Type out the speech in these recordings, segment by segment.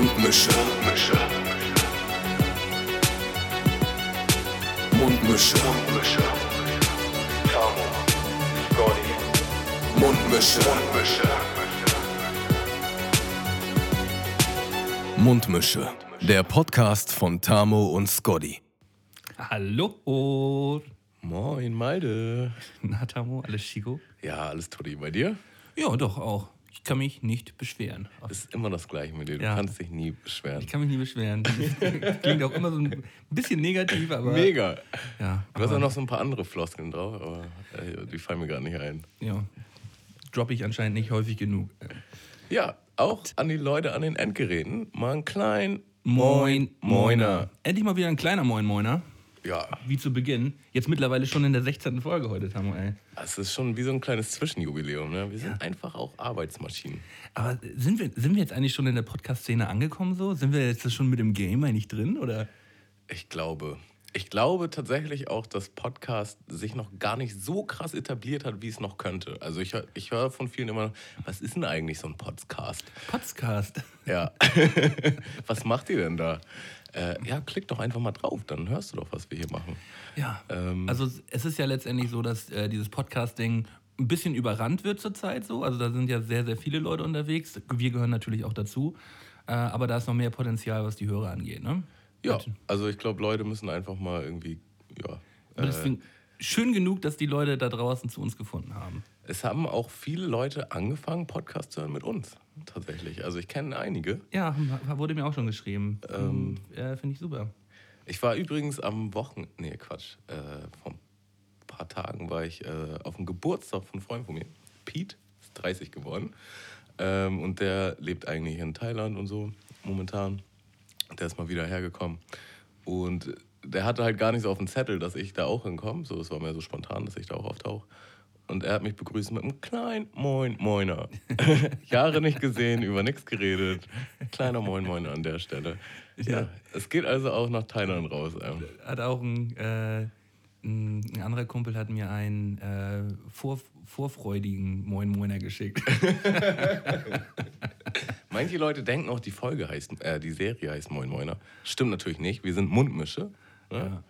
Mundmische. Mundmische. Mundmische. Mundmische. Tamo. Scotty. Mundmische. Mundmische. Mundmische. Der Podcast von Tamo und Scotty. Hallo. Moin, Malde. Na, Tamo, alles Chico? Ja, alles Tutti. Bei dir? Ja, doch, auch. Ich kann mich nicht beschweren. Ist immer das Gleiche mit dir. Du Ja. kannst dich nie beschweren. Ich kann mich nie beschweren. Klingt auch immer so ein bisschen negativ, aber. Mega. Ja, Du hast auch noch so ein paar andere Floskeln drauf, aber äh, die fallen mir gerade nicht ein. ja. Droppe ich anscheinend nicht häufig genug. Ja, auch an die Leute an den Endgeräten. Mal ein klein Moin, Moiner. Endlich mal wieder ein kleiner Moin Moiner. Ja, Wie zu Beginn. Jetzt mittlerweile schon in der 16. Folge heute, Tamo, ey. es ist schon wie so ein kleines Zwischenjubiläum. Ne? Wir sind einfach auch Arbeitsmaschinen. Aber sind wir, sind wir jetzt eigentlich schon in der Podcast-Szene angekommen so? Sind wir jetzt schon mit dem Game eigentlich drin? Oder? Ich glaube. Ich glaube tatsächlich auch, dass Podcast sich noch gar nicht so krass etabliert hat, wie es noch könnte. Also ich, ich höre von vielen immer, was ist denn eigentlich so ein Podcast? Podcast. Ja. was macht ihr denn da? Äh, ja, klick doch einfach mal drauf, dann hörst du doch, was wir hier machen. Ja, Ähm. also es ist ja letztendlich so, dass äh, dieses Podcasting ein bisschen überrannt wird zurzeit so. Also da sind ja sehr, sehr viele Leute unterwegs. Wir gehören natürlich auch dazu. Äh, aber da ist noch mehr Potenzial, was die Hörer angeht. Ne? Ja, also ich glaube, Leute müssen einfach mal irgendwie, ja. Aber deswegen schön genug, dass die Leute da draußen zu uns gefunden haben. Es haben auch viele Leute angefangen, Podcast zu hören mit uns, tatsächlich. Also ich kenne einige. Ja, wurde mir auch schon geschrieben. Ähm, äh, Finde ich super. Ich war übrigens am Wochenende, nee, Quatsch, äh, vor ein paar Tagen war ich äh, auf dem Geburtstag von einem Freund von mir. Pete ist 30 geworden. Ähm, und der lebt eigentlich in Thailand und so momentan. Der ist mal wieder hergekommen. Und der hatte halt gar nicht so auf dem Zettel, dass ich da auch hinkomme. So, es war mir so spontan, dass ich da auch auftauche. Und er hat mich begrüßt mit einem kleinen Moin Moiner. Jahre nicht gesehen, über nichts geredet. Kleiner Moin Moiner an der Stelle. Ja, es geht also auch nach Thailand raus. Ähm. Hat auch ein, äh, ein anderer Kumpel hat mir einen äh, vor, vorfreudigen Moin Moiner geschickt. Manche Leute denken auch, die Folge heißt, äh, die Serie heißt Moin Moiner. Stimmt natürlich nicht. Wir sind Mundmische. Ne?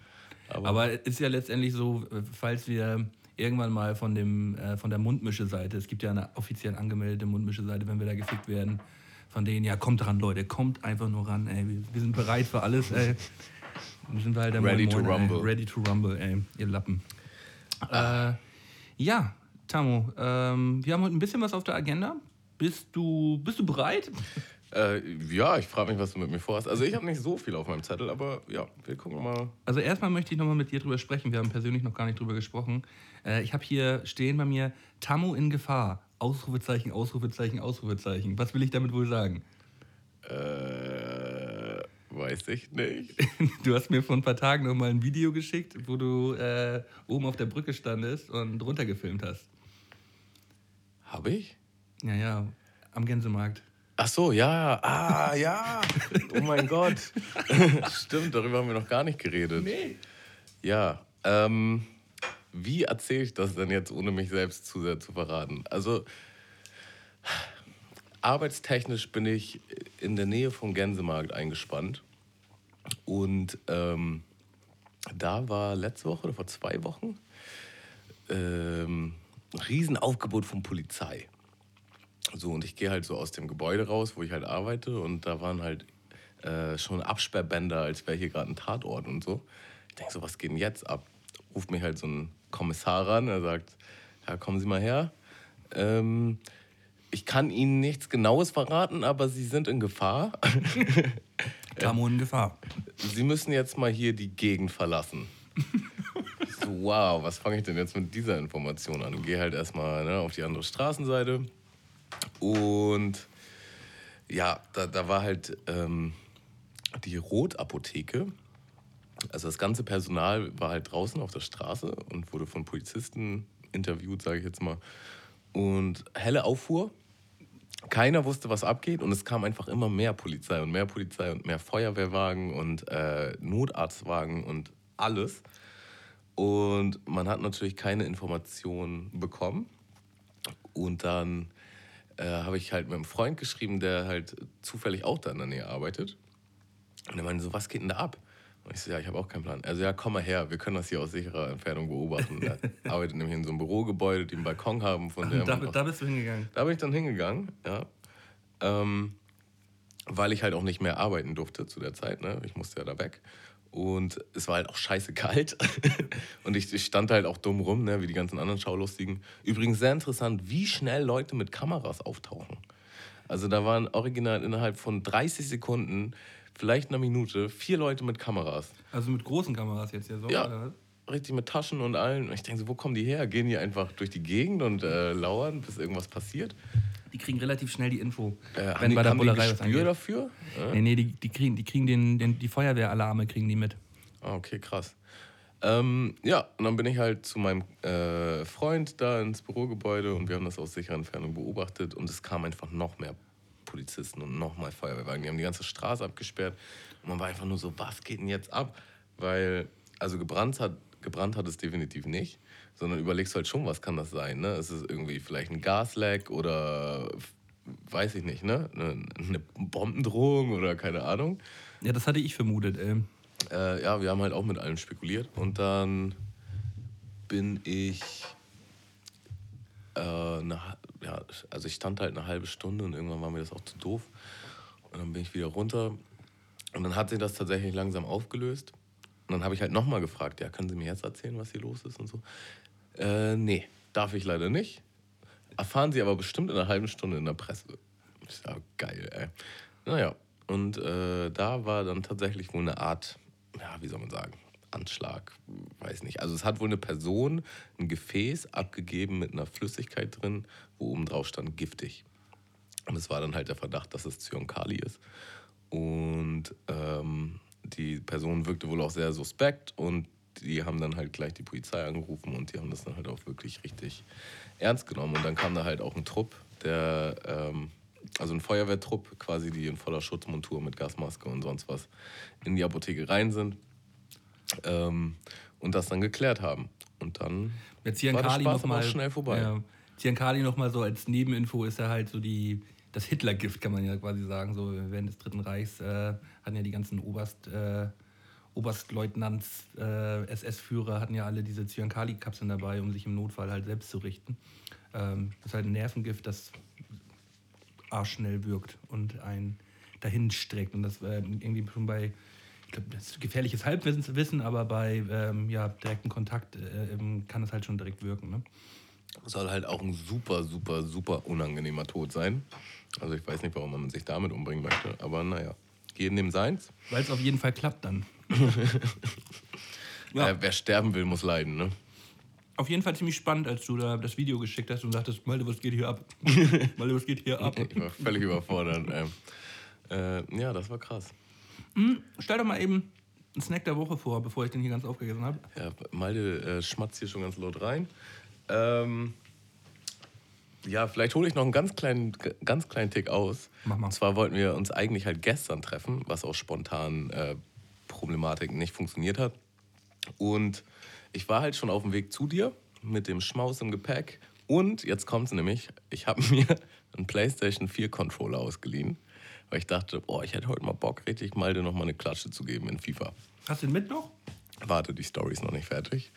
Aber ist ja letztendlich so, äh, falls wir irgendwann mal von, dem, äh, von der Mundmische-Seite, es gibt ja eine offiziell angemeldete Mundmische-Seite, wenn wir da gefickt werden, von denen, ja, kommt ran, Leute, kommt einfach nur ran, ey, wir, wir sind bereit für alles, ey. Dann sind wir halt der Ready Moin to rumble. Ey. Ready to rumble, ey, ihr Lappen. Äh, ja, Tamo, ähm, wir haben heute ein bisschen was auf der Agenda. Bist du, bist du bereit? Äh, ja, ich frage mich, was du mit mir vorhast. Also ich habe nicht so viel auf meinem Zettel, aber ja, wir gucken mal. Also erstmal möchte ich nochmal mit dir drüber sprechen. Wir haben persönlich noch gar nicht drüber gesprochen. Äh, ich habe hier stehen bei mir Tammo in Gefahr. Ausrufezeichen, Ausrufezeichen, Ausrufezeichen. Was will ich damit wohl sagen? Äh, weiß ich nicht. Du hast mir vor ein paar Tagen noch mal ein Video geschickt, wo du äh, oben auf der Brücke standest und runtergefilmt hast. Habe ich? Ja, ja, am Gänsemarkt. Ach so, ja. Ah, ja. Oh mein Gott. Stimmt, darüber haben wir noch gar nicht geredet. Nee. Ja, ähm, wie erzähle ich das denn jetzt, ohne mich selbst zu sehr zu verraten? Also, arbeitstechnisch bin ich in der Nähe vom Gänsemarkt eingespannt. Und ähm, da war letzte Woche oder vor zwei Wochen ähm, ein Riesenaufgebot von Polizei. So, und ich gehe halt so aus dem Gebäude raus, wo ich halt arbeite, und da waren halt äh, schon Absperrbänder, als wäre hier gerade ein Tatort und so. Ich denke so, was geht denn jetzt ab? Ruft mich halt so ein Kommissar ran, er sagt, ja, kommen Sie mal her. Ähm, ich kann Ihnen nichts Genaues verraten, aber Sie sind in Gefahr. Tammo in Gefahr. Sie müssen jetzt mal hier die Gegend verlassen. so, wow, was fange ich denn jetzt mit dieser Information an? Gehe halt erstmal ne, auf die andere Straßenseite. Und ja, da, da war halt ähm, die Rotapotheke. Also das ganze Personal war halt draußen auf der Straße und wurde von Polizisten interviewt, sage ich jetzt mal. Und helle Auffuhr. Keiner wusste, was abgeht und es kam einfach immer mehr Polizei und mehr Polizei und mehr Feuerwehrwagen und äh, Notarztwagen und alles. Und man hat natürlich keine Informationen bekommen. Und dann äh, habe ich halt mit einem Freund geschrieben, der halt zufällig auch da in der Nähe arbeitet. Und er meinte so, was geht denn da ab? Und ich so, ja, ich habe auch keinen Plan. Also ja, komm mal her, wir können das hier aus sicherer Entfernung beobachten. Er arbeitet nämlich in so einem Bürogebäude, die einen Balkon haben, von dem Da, da bist du hingegangen. da bin ich dann hingegangen, ja. Ähm, weil ich halt auch nicht mehr arbeiten durfte zu der Zeit, ne? Ich musste ja da weg. Und es war halt auch scheiße kalt. und ich, ich stand halt auch dumm rum, ne? wie die ganzen anderen Schaulustigen. Übrigens sehr interessant, wie schnell Leute mit Kameras auftauchen. Also da waren original innerhalb von 30 Sekunden, vielleicht einer Minute, vier Leute mit Kameras. Also mit großen Kameras jetzt ja so. Ja. oder? Richtig mit Taschen und allen. Und ich denke so, wo kommen die her? Gehen die einfach durch die Gegend und äh, lauern, bis irgendwas passiert? Die kriegen relativ schnell die Info, Äh, haben wenn die, bei der haben die Bullerei Gespür angeht. dafür? Ja. Nee, nee, die, die kriegen, die kriegen den, den, die Feuerwehralarme kriegen die mit. Ah, okay, krass. Ähm, ja, und dann bin ich halt zu meinem äh, Freund da ins Bürogebäude und wir haben das aus sicherer Entfernung beobachtet und es kamen einfach noch mehr Polizisten und noch mal Feuerwehrwagen. Die haben die ganze Straße abgesperrt und man war einfach nur so, was geht denn jetzt ab? Weil, also gebrannt hat, gebrannt hat es definitiv nicht, sondern überlegst halt schon, was kann das sein? Ne? Ist es irgendwie vielleicht ein Gasleck oder weiß ich nicht, ne? Eine, eine Bombendrohung oder keine Ahnung. Ja, das hatte ich vermutet. Ähm. Äh, ja, wir haben halt auch mit allem spekuliert. Und dann bin ich. Äh, eine, ja, also ich stand halt eine halbe Stunde und irgendwann war mir das auch zu doof. Und dann bin ich wieder runter. Und dann hat sich das tatsächlich langsam aufgelöst. Und dann habe ich halt nochmal gefragt, ja, können Sie mir jetzt erzählen, was hier los ist und so? Äh, nee, darf ich leider nicht. Erfahren Sie aber bestimmt in einer halben Stunde in der Presse. Ich sag, geil, ey. Naja, und äh, da war dann tatsächlich wohl eine Art, ja, wie soll man sagen, Anschlag, weiß nicht. Also es hat wohl eine Person ein Gefäß abgegeben mit einer Flüssigkeit drin, wo oben drauf stand giftig. Und es war dann halt der Verdacht, dass es Zyankali ist. Und ähm, die Person wirkte wohl auch sehr suspekt und die haben dann halt gleich die Polizei angerufen und die haben das dann halt auch wirklich richtig ernst genommen. Und dann kam da halt auch ein Trupp, der, ähm, also ein Feuerwehrtrupp quasi, die in voller Schutzmontur mit Gasmaske und sonst was in die Apotheke rein sind ähm, und das dann geklärt haben. Und dann Jetzt war der Spaß noch mal, schnell vorbei. Ja, Ziankali noch mal so als Nebeninfo ist er halt so die das Hitlergift kann man ja quasi sagen so während des Dritten Reichs äh, hatten ja die ganzen Oberst äh, Oberstleutnants äh, SS-Führer hatten ja alle diese Zyankali-Kapseln dabei, um sich im Notfall halt selbst zu richten. Ähm, das ist halt ein Nervengift, das arschschnell wirkt und einen dahin streckt. Und das äh, irgendwie schon bei, ich glaube, das ist gefährliches Halbwissen, Wissen, aber bei ähm, ja, direktem Kontakt äh, kann es halt schon direkt wirken. Ne? Soll halt auch ein super, super, super unangenehmer Tod sein. Also ich weiß nicht, warum man sich damit umbringen möchte, aber naja, jedem dem seins. Weil es auf jeden Fall klappt dann. ja, Äh, wer sterben will, muss leiden, ne? auf jeden Fall ziemlich spannend, als du da das Video geschickt hast und sagtest, Malte, was geht hier ab? Malte, was geht hier ab? Ich war völlig überfordert. Ähm, äh, ja, das war krass. Stell doch mal eben einen Snack der Woche vor, bevor ich den hier ganz aufgegessen habe. Ja, Malte äh, schmatzt hier schon ganz laut rein. Ähm, ja, vielleicht hole ich noch einen ganz kleinen, ganz kleinen Tick aus. Mach mal. Und zwar wollten wir uns eigentlich halt gestern treffen, was aus spontanen äh, Problematiken nicht funktioniert hat. Und ich war halt schon auf dem Weg zu dir mit dem Schmaus im Gepäck. Und jetzt kommt es nämlich, ich habe mir einen PlayStation 4 Controller ausgeliehen, weil ich dachte, boah, ich hätte heute mal Bock, richtig Malte noch mal eine Klatsche zu geben in FIFA. Hast du den mit noch? Warte, die Story ist noch nicht fertig.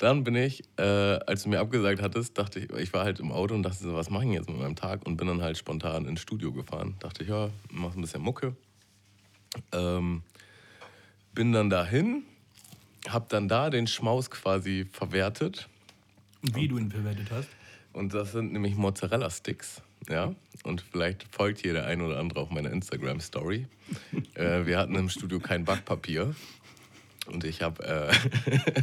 Dann bin ich, äh, als du mir abgesagt hattest, dachte ich, ich war halt im Auto und dachte so, was mache ich jetzt mit meinem Tag? Und bin dann halt spontan ins Studio gefahren. Dachte ich, ja, mach ein bisschen Mucke. Ähm, bin dann dahin, hab dann da den Schmaus quasi verwertet. Wie du ihn verwendet hast? Und das sind nämlich Mozzarella-Sticks. Ja, und vielleicht folgt hier der ein oder andere auf meiner Instagram-Story. äh, wir hatten im Studio kein Backpapier. Und ich habe äh,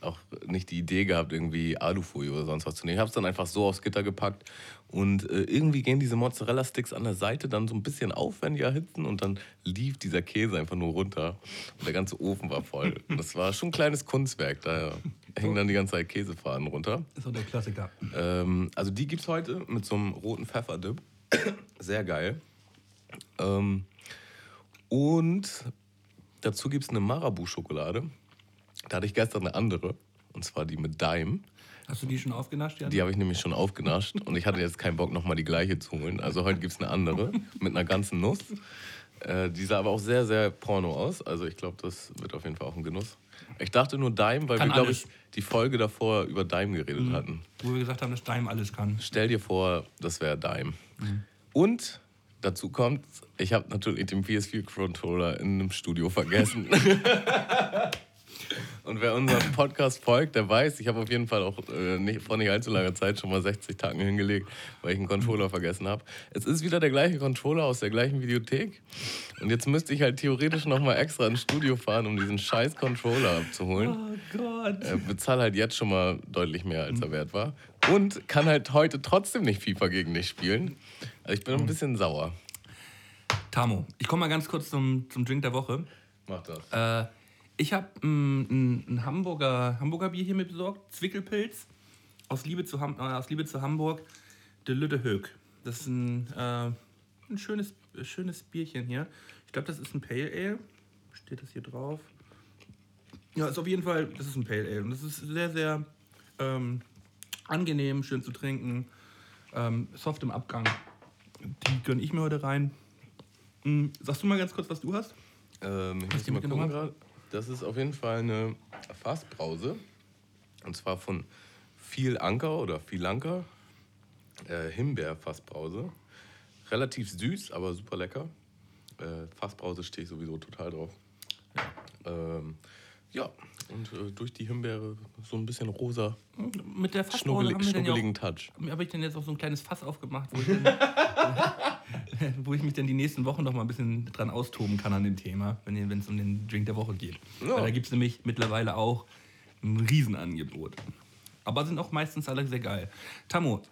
auch nicht die Idee gehabt, irgendwie Alufolie oder sonst was zu nehmen. Ich habe es dann einfach so aufs Gitter gepackt. Und äh, irgendwie gehen diese Mozzarella-Sticks an der Seite dann so ein bisschen auf, wenn die erhitzen. Und dann lief dieser Käse einfach nur runter. Und der ganze Ofen war voll. Das war schon ein kleines Kunstwerk. Da hängen dann die ganze Zeit Käsefaden runter. Ist doch der Klassiker. Ähm, also die gibt's heute mit so einem roten Pfefferdip. Sehr geil. Ähm, und dazu gibt's eine Marabu-Schokolade. Da hatte ich gestern eine andere. Und zwar die mit Dime. Hast du die schon aufgenascht? Jan? Die habe ich nämlich schon aufgenascht und ich hatte jetzt keinen Bock, nochmal die gleiche zu holen. Also heute gibt es eine andere mit einer ganzen Nuss. Äh, die sah aber auch sehr, sehr porno aus. Also ich glaube, das wird auf jeden Fall auch ein Genuss. Ich dachte nur Daim, weil Kann wir, glaube ich, die Folge davor über Daim geredet Mhm. hatten. Wo wir gesagt haben, dass Daim alles kann. Stell dir vor, das wäre Daim. Mhm. Und dazu kommt, ich habe natürlich den PS4-Controller in einem Studio vergessen. Und wer unserem Podcast folgt, der weiß, ich habe auf jeden Fall auch äh, nicht, vor nicht allzu langer Zeit schon mal 60 Tacken hingelegt, weil ich einen Controller vergessen habe. Es ist wieder der gleiche Controller aus der gleichen Videothek. Und jetzt müsste ich halt theoretisch noch mal extra ins Studio fahren, um diesen scheiß Controller abzuholen. Oh Gott. Äh, bezahle halt jetzt schon mal deutlich mehr, als er wert war. Und kann halt heute trotzdem nicht FIFA gegen dich spielen. Also ich bin ein bisschen sauer. Tamo, ich komme mal ganz kurz zum, zum Drink der Woche. Mach das. Äh, ich habe ein, ein Hamburger, Hamburger Bier hier mit besorgt, Zwickelpilz, aus Liebe zu, Ham, äh, aus Liebe zu Hamburg, de Lütte Höck. Das ist ein, äh, ein schönes, schönes Bierchen hier. Ich glaube, das ist ein Pale Ale. Steht das hier drauf? Ja, ist auf jeden Fall, das ist ein Pale Ale. Und das ist sehr, sehr ähm, angenehm, schön zu trinken, ähm, soft im Abgang. Die gönne ich mir heute rein. Hm, sagst du mal ganz kurz, was du hast? Ähm, ich Hast muss mal gucken gerade. Das ist auf jeden Fall eine Fassbrause. Und zwar von viel Anker oder viel Anker. Äh, Himbeer-Fassbrause. Relativ süß, aber super lecker. Äh, Fassbrause stehe ich sowieso total drauf. Ähm, ja, und äh, durch die Himbeere so ein bisschen rosa, Mit der Fassbrause haben wir dann ja auch habe ich denn jetzt auch so ein kleines Fass aufgemacht, wo ich, dann, wo ich mich dann die nächsten Wochen noch mal ein bisschen dran austoben kann an dem Thema, wenn es um den Drink der Woche geht. Ja. Weil da gibt es nämlich mittlerweile auch ein Riesenangebot. Aber sind auch meistens alle sehr geil. Tammo,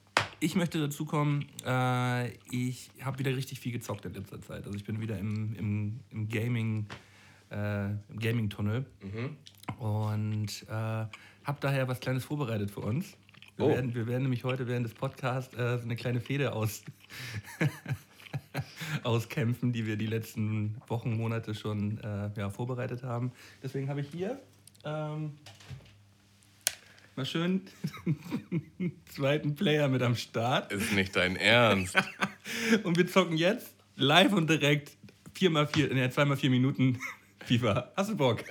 ich möchte dazu kommen, äh, ich habe wieder richtig viel gezockt in letzter Zeit. Also ich bin wieder im, im, im Gaming, äh, im Gaming-Tunnel und äh, habe daher was Kleines vorbereitet für uns. Wir, Oh. werden, wir werden nämlich heute während des Podcasts äh, so eine kleine Fehde aus, auskämpfen, die wir die letzten Wochen, Monate schon äh, ja, vorbereitet haben. Deswegen habe ich hier ähm, mal schön einen zweiten Player mit am Start. Ist nicht dein Ernst. Und wir zocken jetzt live und direkt 4x4, ne, 2x4 Minuten FIFA. Hast du Bock?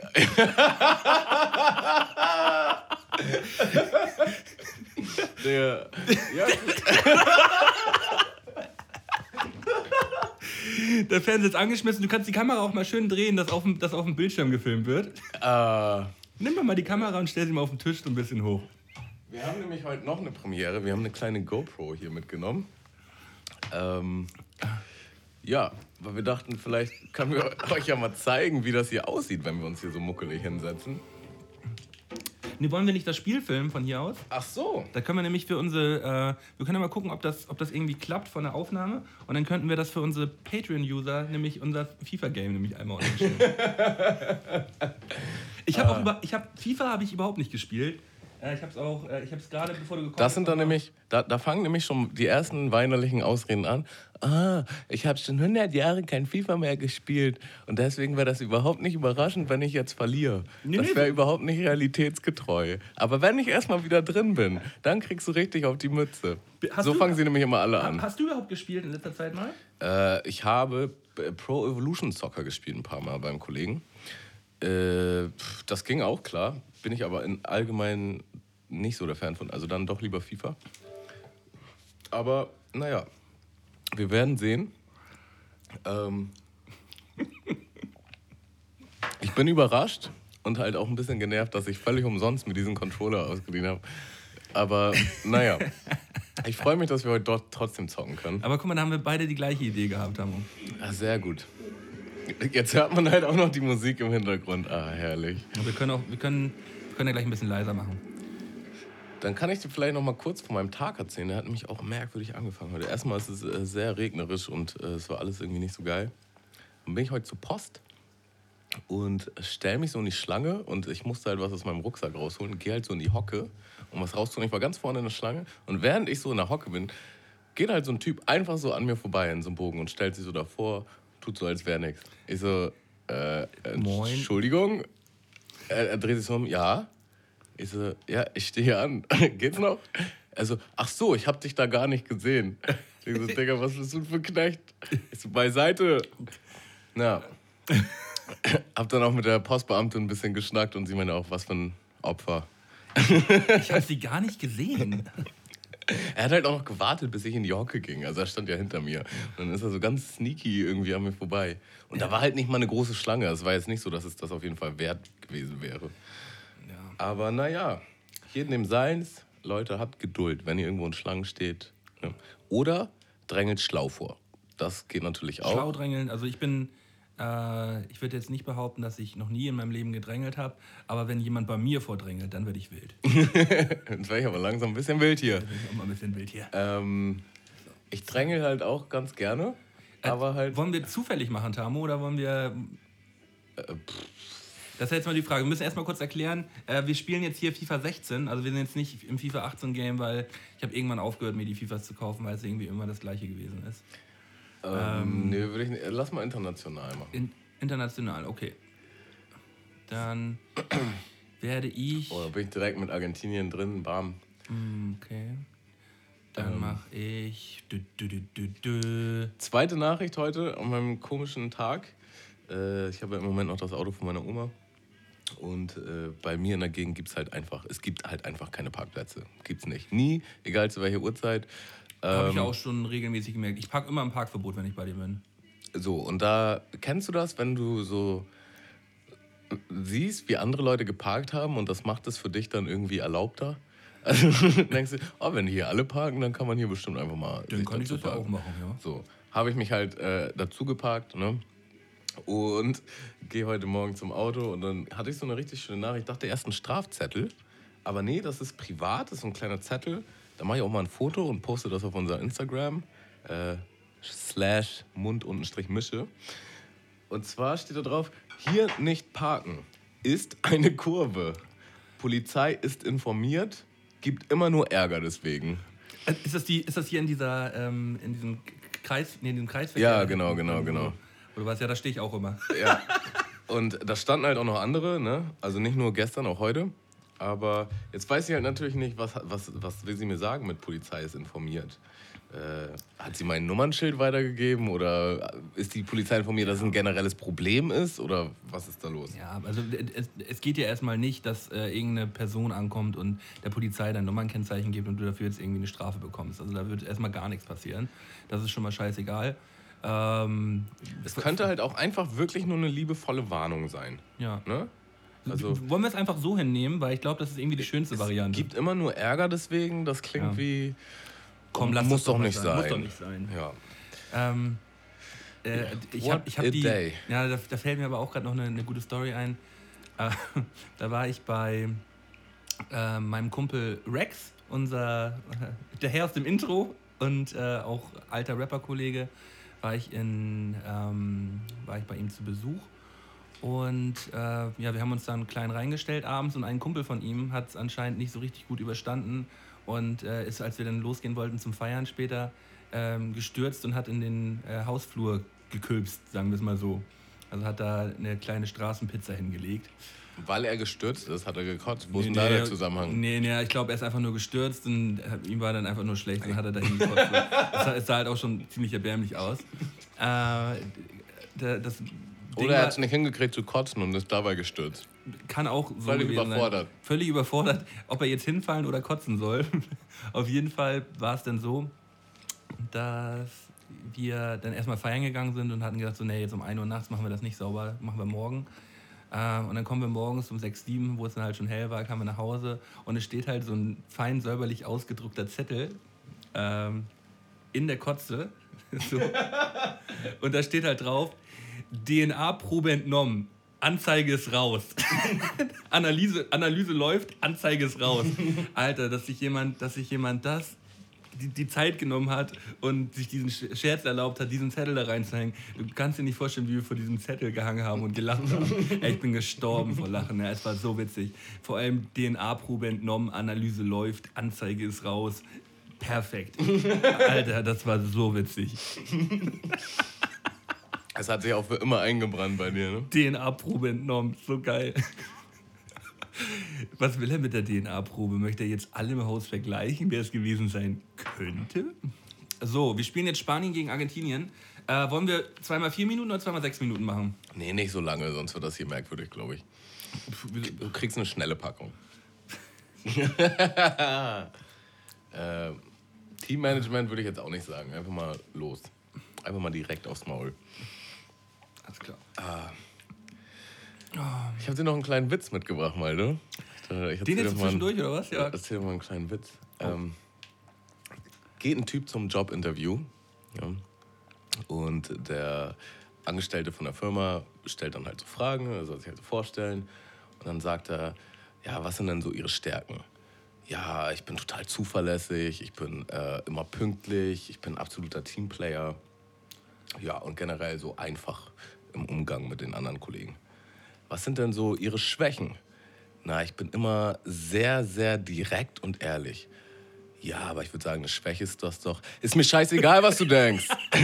Der, ja, Der Fernseher ist angeschmissen. Du kannst die Kamera auch mal schön drehen, dass auf dem, dass auf dem Bildschirm gefilmt wird. äh, Nimm mal, mal die Kamera und stell sie mal auf den Tisch so ein bisschen hoch. Wir haben nämlich heute noch eine Premiere. Wir haben eine kleine GoPro hier mitgenommen. Ähm, ja, weil wir dachten, vielleicht können wir euch ja mal zeigen, wie das hier aussieht, wenn wir uns hier so muckelig hinsetzen. Nee, wollen wir nicht das Spiel filmen von hier aus? Ach so. Da können wir nämlich für unsere, äh, wir können ja mal gucken, ob das, ob das irgendwie klappt von der Aufnahme. Und dann könnten wir das für unsere Patreon-User, nämlich unser FIFA-Game, nämlich einmal online ich habe auch über, ich habe FIFA habe ich überhaupt nicht gespielt. Ich habe es auch, äh, ich habe es gerade bevor du gekommen Das sind dann bist, nämlich, da, da fangen nämlich schon die ersten weinerlichen Ausreden an. Ah, ich habe schon 100 Jahre kein FIFA mehr gespielt und deswegen wäre das überhaupt nicht überraschend, wenn ich jetzt verliere. Nee, das nee, wäre so- überhaupt nicht realitätsgetreu. Aber wenn ich erstmal wieder drin bin, dann kriegst du richtig auf die Mütze. Hast so du- fangen sie nämlich immer alle an. Hast du überhaupt gespielt in letzter Zeit mal? Äh, ich habe äh, Pro Evolution Soccer gespielt ein paar Mal beim Kollegen. Äh, das ging auch klar. Bin ich aber in allgemein nicht so der Fan von. Also dann doch lieber FIFA. Aber naja, wir werden sehen. Ähm, ich bin überrascht und halt auch ein bisschen genervt, dass ich völlig umsonst mit diesem Controller ausgeliehen habe. Aber naja, ich freue mich, dass wir heute dort trotzdem zocken können. Aber guck mal, da haben wir beide die gleiche Idee gehabt, Tamo. Ah, sehr gut. Jetzt hört man halt auch noch die Musik im Hintergrund. Ah, herrlich. Und wir können auch, wir können, wir können ja gleich ein bisschen leiser machen. Dann kann ich dir vielleicht noch mal kurz von meinem Tag erzählen. Der hat nämlich auch merkwürdig angefangen heute. Erstmal ist es äh, sehr regnerisch und äh, es war alles irgendwie nicht so geil. Dann bin ich heute zur Post und stell mich so in die Schlange und ich musste halt was aus meinem Rucksack rausholen. Gehe halt so in die Hocke, um was rauszuholen. Ich war ganz vorne in der Schlange und während ich so in der Hocke bin, geht halt so ein Typ einfach so an mir vorbei in so einem Bogen und stellt sich so davor, tut so, als wäre nichts. Ich so, äh, Moin. Entschuldigung. Er, er dreht sich um, ja. Ich so, ja, ich stehe hier an. Geht's noch? Also, ach so, ich hab dich da gar nicht gesehen. Ich so, Digga, was bist du für ein Knecht? Ich so, beiseite. Na. hab dann auch mit der Postbeamtin ein bisschen geschnackt und sie meinte auch, was für ein Opfer. Ich habe sie gar nicht gesehen. Er hat halt auch noch gewartet, bis ich in die Hocke ging. Also er stand ja hinter mir. Und dann ist er so ganz sneaky irgendwie an mir vorbei. Und da war halt nicht mal eine große Schlange. Es war jetzt nicht so, dass es das auf jeden Fall wert gewesen wäre. Ja. Aber naja, jedem dem Seins. Leute, habt Geduld, wenn ihr irgendwo in Schlangen steht. Ja. Oder drängelt schlau vor. Das geht natürlich auch. Schlau drängeln, also ich bin, äh, ich würde jetzt nicht behaupten, dass ich noch nie in meinem Leben gedrängelt habe, aber wenn jemand bei mir vordrängelt, dann werde ich wild. Jetzt wäre ich aber langsam ein bisschen wild hier. Mal ein bisschen wild hier. Ähm, ich drängel halt auch ganz gerne. Aber halt. Wollen wir zufällig machen, Tamo, oder wollen wir. Das ist jetzt mal die Frage. Wir müssen erstmal kurz erklären, äh, wir spielen jetzt hier FIFA 16, also wir sind jetzt nicht im FIFA 18 Game, weil ich habe irgendwann aufgehört, mir die FIFAs zu kaufen, weil es irgendwie immer das gleiche gewesen ist. Ähm, nee, würde ich nicht. Lass mal international machen. In, international, okay. Dann werde ich. Oder bin ich direkt mit Argentinien drin? Bam. Okay. Dann Ähm. mache ich. Dü, dü, dü. Zweite Nachricht heute an meinem komischen Tag. Äh, ich habe ja im Moment noch das Auto von meiner Oma. Und äh, bei mir in der Gegend gibt es halt einfach, es gibt halt einfach keine Parkplätze. Gibt's nicht. Nie, egal zu welcher Uhrzeit. Habe ich Ähm, auch schon regelmäßig gemerkt. Ich parke immer im Parkverbot, wenn ich bei dir bin. So, und da kennst du das, wenn du so siehst, wie andere Leute geparkt haben und das macht es für dich dann irgendwie erlaubter? Also denkst du, oh, wenn hier alle parken, dann kann man hier bestimmt einfach mal. Dann kann ich das ja auch machen, ja. So, habe ich mich halt äh, dazu geparkt, ne? Und gehe heute Morgen zum Auto und dann hatte ich so eine richtig schöne Nachricht. Ich dachte erst ein Strafzettel, aber nee, das ist privat, das ist so ein kleiner Zettel. Da mache ich auch mal ein Foto und poste das auf unser Instagram. Äh, slash Mund-Mische. Und zwar steht da drauf, hier nicht parken, ist eine Kurve. Polizei ist informiert, gibt immer nur Ärger deswegen. Äh, Ist das, die, ist das hier in dieser, ähm, in diesem Kreis, nee, in diesem Kreisverkehr? Ja, genau, genau, genau. Oder was? Ja, da stehe ich auch immer. Ja. Und da standen halt auch noch andere, ne? Also nicht nur gestern, auch heute. Aber jetzt weiß ich halt natürlich nicht, was, was, was will sie mir sagen mit Polizei ist informiert. Äh, hat sie mein Nummernschild weitergegeben oder ist die Polizei informiert, dass es ein generelles Problem ist oder was ist da los? Ja, also es, es geht ja erstmal nicht, dass äh, irgendeine Person ankommt und der Polizei dein Nummernkennzeichen gibt und du dafür jetzt irgendwie eine Strafe bekommst. Also da wird erstmal gar nichts passieren. Das ist schon mal scheißegal. Ähm, Es könnte halt auch einfach wirklich nur eine liebevolle Warnung sein. ja. Ne? Also Wollen wir es einfach so hinnehmen, weil ich glaube, das ist irgendwie die schönste es Variante. gibt immer nur Ärger deswegen, das klingt Ja. wie... Komm, lass muss doch nicht Muss sein. doch nicht sein. Ja. Ähm, äh, ich habe ich hab die. day. Ja, da, da fällt mir aber auch gerade noch eine, eine gute Story ein. Äh, da war ich bei äh, meinem Kumpel Rex, unser der Herr aus dem Intro und äh, auch alter Rapper-Kollege, war ich in ähm, war ich bei ihm zu Besuch. Und äh, ja, wir haben uns dann klein reingestellt abends und ein Kumpel von ihm hat es anscheinend nicht so richtig gut überstanden und äh, ist, als wir dann losgehen wollten zum Feiern später, ähm, gestürzt und hat in den äh, Hausflur gekülpst, sagen wir es mal so. Also hat da eine kleine Straßenpizza hingelegt. Weil er gestürzt ist, hat er gekotzt. Wo ist denn da der Zusammenhang? Nee, nee, ich glaube, er ist einfach nur gestürzt und äh, ihm war dann einfach nur schlecht und hat er dahin gekotzt. Es sah, halt auch schon ziemlich erbärmlich aus. Äh, da- das Oder er hat es nicht hingekriegt zu kotzen und ist dabei gestürzt. kann auch so Völlig überfordert. Sein. Völlig überfordert, ob er jetzt hinfallen oder kotzen soll. Auf jeden Fall war es dann so, dass wir dann erstmal feiern gegangen sind und hatten gedacht, so, nee, jetzt um 1 Uhr nachts machen wir das nicht sauber, machen wir morgen. Äh, und dann kommen wir morgens um 6, 7, wo es dann halt schon hell war, kamen wir nach Hause und es steht halt so ein fein säuberlich ausgedruckter Zettel ähm, in der Kotze. so. Und da steht halt drauf, DNA-Probe entnommen. Anzeige ist raus. Analyse, Analyse läuft, Anzeige ist raus. Alter, dass sich jemand, dass sich jemand das die, die Zeit genommen hat und sich diesen Sch- Scherz erlaubt hat, diesen Zettel da reinzuhängen. Du kannst dir nicht vorstellen, wie wir vor diesem Zettel gehangen haben und gelacht haben. Ey, ich bin gestorben vor Lachen. Ja, es war so witzig. Vor allem DNA-Probe entnommen, Analyse läuft, Anzeige ist raus. Perfekt. Alter, das war so witzig. Es hat sich auch für immer eingebrannt bei dir, ne? DNA-Probe entnommen. So geil. Was will er mit der DNA-Probe? Möchte er jetzt alle im Haus vergleichen, wer es gewesen sein könnte? So, wir spielen jetzt Spanien gegen Argentinien. Äh, wollen wir zweimal vier Minuten oder zweimal sechs Minuten machen? Nee, nicht so lange, sonst wird das hier merkwürdig, glaube ich. Du kriegst eine schnelle Packung. äh, Teammanagement würde ich jetzt auch nicht sagen. Einfach mal los. Einfach mal direkt aufs Maul. Alles klar. Ich habe dir noch einen kleinen Witz mitgebracht, mal, ne? Ich Den jetzt mal einen- zwischendurch, oder was? Ja. Erzähl mal einen kleinen Witz. Ähm, geht ein Typ zum Jobinterview ja, und der Angestellte von der Firma stellt dann halt so Fragen, er soll sich halt so vorstellen und dann sagt er, ja, was sind denn so Ihre Stärken? Ja, ich bin total zuverlässig, ich bin äh, immer pünktlich, ich bin ein absoluter Teamplayer. Ja, und generell so einfach im Umgang mit den anderen Kollegen. Was sind denn so Ihre Schwächen? Na, ich bin immer sehr, sehr direkt und ehrlich. Ja, aber ich würde sagen, eine Schwäche ist das doch. Ist mir scheißegal, was du denkst.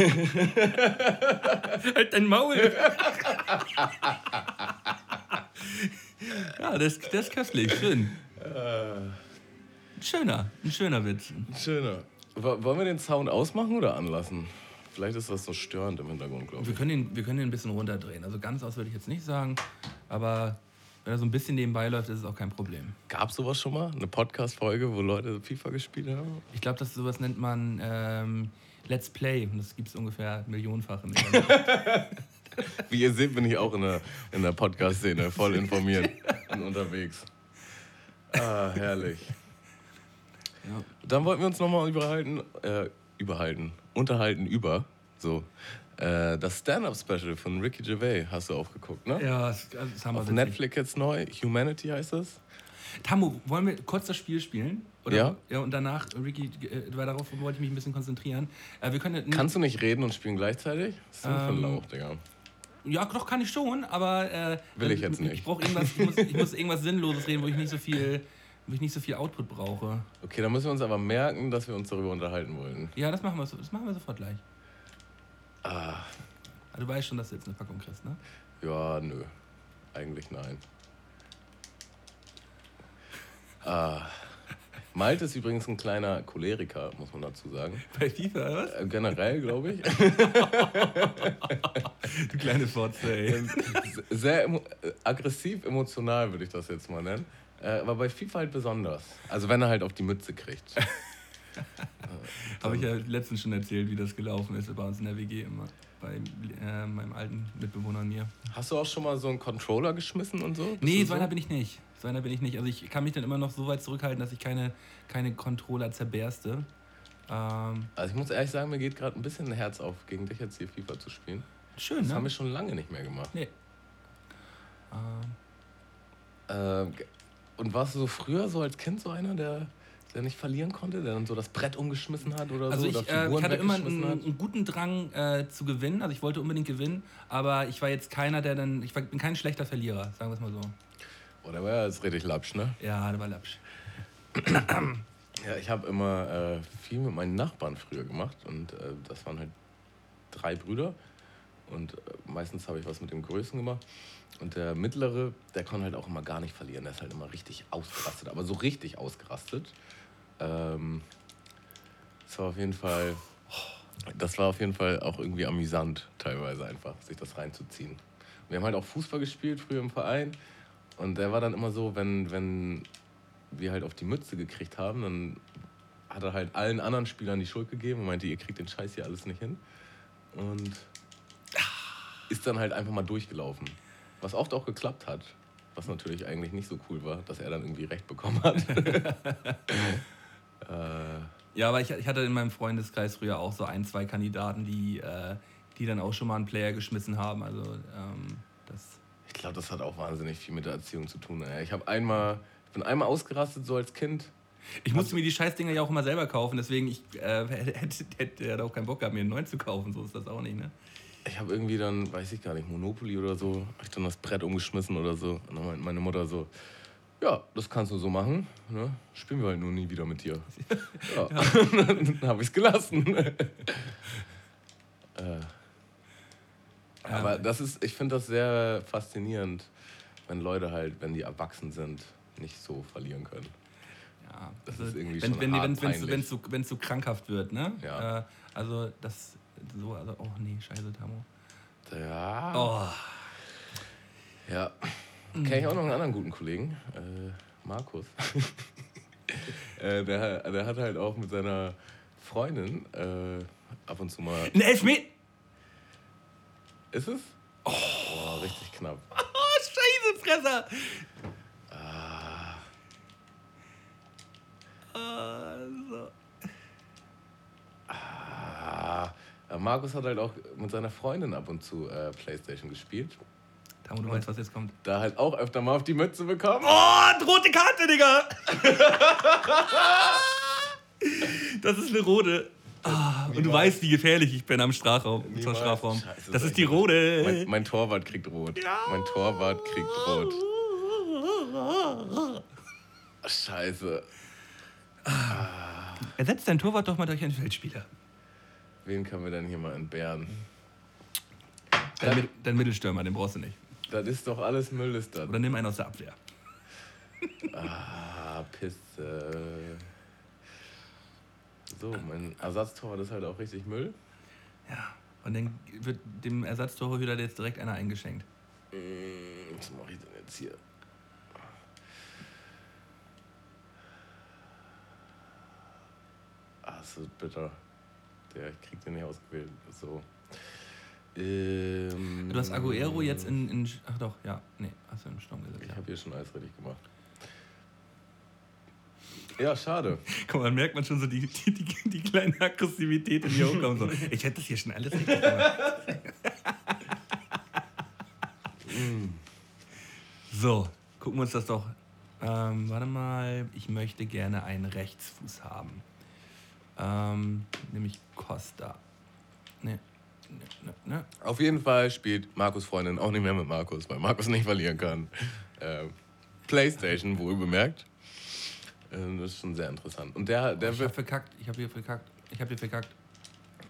Halt dein Maul! ja, das, das ist köstlich. Schön. Ein schöner, ein schöner Witz. Schöner. Wo- Wollen wir den Sound ausmachen oder anlassen? Vielleicht ist das so störend im Hintergrund, glaube Wir ich. können, ihn, wir können ihn ein bisschen runterdrehen. Also ganz aus würde ich jetzt nicht sagen, aber wenn er so ein bisschen nebenbei läuft, ist es auch kein Problem. Gab es sowas schon mal? Eine Podcast-Folge, wo Leute FIFA gespielt haben? Ich glaube, das sowas nennt man ähm, Let's Play. Und das gibt es ungefähr millionenfach im Internet. Wie ihr seht, bin ich auch in der, in der Podcast-Szene voll informiert und unterwegs. Ah, herrlich. Ja. Dann wollten wir uns nochmal überhalten, äh, überhalten, unterhalten über, so, äh, das Stand-Up-Special von Ricky Gervais hast du aufgeguckt, ne? Ja, das, das haben wir Auf witzig. Netflix jetzt neu, Humanity heißt es. Tamu, wollen wir kurz das Spiel spielen? Oder? Ja. ja. Und danach, Ricky, äh, weil darauf wollte ich mich ein bisschen konzentrieren. Äh, wir können Kannst du nicht reden und spielen gleichzeitig? Was ist ein Ähm, Lauch, Digga? Ja, doch kann ich schon, aber äh, Will ich jetzt nicht. Ich brauche irgendwas, ich muss, ich muss irgendwas Sinnloses reden, wo ich nicht so viel, wo ich nicht so viel Output brauche. Okay, dann müssen wir uns aber merken, dass wir uns darüber unterhalten wollen. Ja, das machen wir, so- das machen wir sofort gleich. Ah, Ah, Du weißt schon, dass du jetzt eine Packung kriegst, ne? ja, nö. Eigentlich nein. Ah. Malte ist übrigens ein kleiner Choleriker, muss man dazu sagen. Bei FIFA, oder was? Äh, generell, glaube ich. Du kleine Fotze, ey. Sehr emo äh, aggressiv, emotional würde ich das jetzt mal nennen. Äh, aber bei FIFA halt besonders. Also wenn er halt auf die Mütze kriegt. Habe ich ja letztens schon erzählt, wie das gelaufen ist bei uns in der WG immer. Bei äh, meinem alten Mitbewohner und mir. Hast du auch schon mal so einen Controller geschmissen und so? Bist Nee, so einer bin ich nicht. So einer bin ich nicht. Also ich kann mich dann immer noch so weit zurückhalten, dass ich keine, keine Controller zerberste. Ähm, Also ich muss ehrlich sagen, mir geht gerade ein bisschen ein Herz auf, gegen dich jetzt hier FIFA zu spielen. schön, Das ne? haben wir schon lange nicht mehr gemacht. Nee. Ähm, ge- und warst du so früher so als Kind so einer, der, der nicht verlieren konnte, der dann so das Brett umgeschmissen hat oder Also so? ich, oder äh, ich hatte immer einen, einen guten Drang äh, zu gewinnen. Also ich wollte unbedingt gewinnen, aber ich war jetzt keiner, der dann. Ich war, bin kein schlechter Verlierer, sagen wir es mal so. Oh, der war ja jetzt richtig lapsch, ne? Ja, der war lapsch. Ja, ich habe immer äh, viel mit meinen Nachbarn früher gemacht und äh, das waren halt drei Brüder und äh, meistens habe ich was mit dem Größten gemacht und der Mittlere, der konnte halt auch immer gar nicht verlieren, der ist halt immer richtig ausgerastet, aber so richtig ausgerastet. Ähm, das war auf jeden Fall, das war auf jeden Fall auch irgendwie amüsant teilweise einfach, sich das reinzuziehen. Wir haben halt auch Fußball gespielt früher im Verein und der war dann immer so, wenn, wenn wir halt auf die Mütze gekriegt haben, dann hat er halt allen anderen Spielern die Schuld gegeben und meinte, ihr kriegt den Scheiß hier alles nicht hin. Und ist dann halt einfach mal durchgelaufen. Was oft auch geklappt hat. Was natürlich eigentlich nicht so cool war, dass er dann irgendwie recht bekommen hat. äh, Ja, aber ich, ich hatte in meinem Freundeskreis früher auch so ein, zwei Kandidaten, die, äh, die dann auch schon mal einen Player geschmissen haben. Also ähm, das. ich glaube, das hat auch wahnsinnig viel mit der Erziehung zu tun. ey. Ich habe einmal, ich bin einmal ausgerastet so als Kind. Ich musste mir die Scheißdinger ja auch immer selber kaufen, deswegen ich äh, hätte, hätte ja auch keinen Bock gehabt, mir einen neuen zu kaufen. So ist das auch nicht, ne? Ich habe irgendwie dann, weiß ich gar nicht, Monopoly oder so, habe ich dann das Brett umgeschmissen oder so. Und dann meinte meine Mutter so, ja, das kannst du so machen. Ne? Spielen wir halt nur nie wieder mit dir. Ja. dann habe ich es gelassen. äh. Aber das ist, ich finde das sehr faszinierend, wenn Leute halt, wenn die erwachsen sind, nicht so verlieren können. Ja, Das also ist irgendwie wenn, schon wenn, hart wenn, wenn, peinlich. wenn, so, wenn so krankhaft wird, ne? Ja. Äh, also das so, also, oh nee, scheiße, Tamo. Ja. Oh, Ja. Kenne ich auch noch einen anderen guten Kollegen, äh, Markus. äh, der, der hat halt auch mit seiner Freundin äh, ab und zu mal. ein Elfmeter! Ist es? Oh, richtig knapp. Oh, scheiße, Fresser! Ah, ah. Äh, Markus hat halt auch mit seiner Freundin ab und zu äh, Playstation gespielt. Tamo, du weißt, was jetzt kommt. Da halt auch öfter mal auf die Mütze bekommen. Oh, rote Karte, Digga! das ist eine rote. Ah, und du weißt, wie gefährlich ich bin am Strafraum. Zum. Strafraum. Scheiße, das ist die rote. Mein, mein Torwart kriegt rot. Mein Torwart kriegt rot. Scheiße. Ersetzt dein Torwart doch mal durch einen Feldspieler. Wen können wir denn hier mal entbehren? Dein, Mid- dein Mittelstürmer, den brauchst du nicht. Das ist doch alles Müll, ist das. Oder nimm einen aus der Abwehr. Ah, Pisse. So, mein Ersatztorwart ist halt auch richtig Müll. Ja. Und dann wird dem Ersatztorhüter jetzt direkt einer eingeschenkt. Hm, Was mache ich denn jetzt hier? Ah, wird bitter. Der ich krieg den nicht ausgewählt. So. Ähm, Du hast Aguero jetzt in, in. Ach doch, ja. Nee, hast du im Sturm gesetzt. Ich Ja. habe hier schon alles richtig gemacht. Ja, schade. Guck mal, merkt man schon so die, die, die, die kleine Aggressivität in dir hochkommen. So. Ich hätte das hier schon alles richtig gemacht. so, gucken wir uns das doch. Ähm, warte mal, ich möchte gerne einen Rechtsfuß haben. Ähm, nämlich Costa. Ne, ne, ne, ne. Auf jeden Fall spielt Markus Freundin auch nicht mehr mit Markus, weil Markus nicht verlieren kann. Ähm, Playstation, wohl bemerkt. Ähm, das ist schon sehr interessant. Und der, der, Ich hab verkackt, ich hab hier verkackt. Ich hab hier verkackt.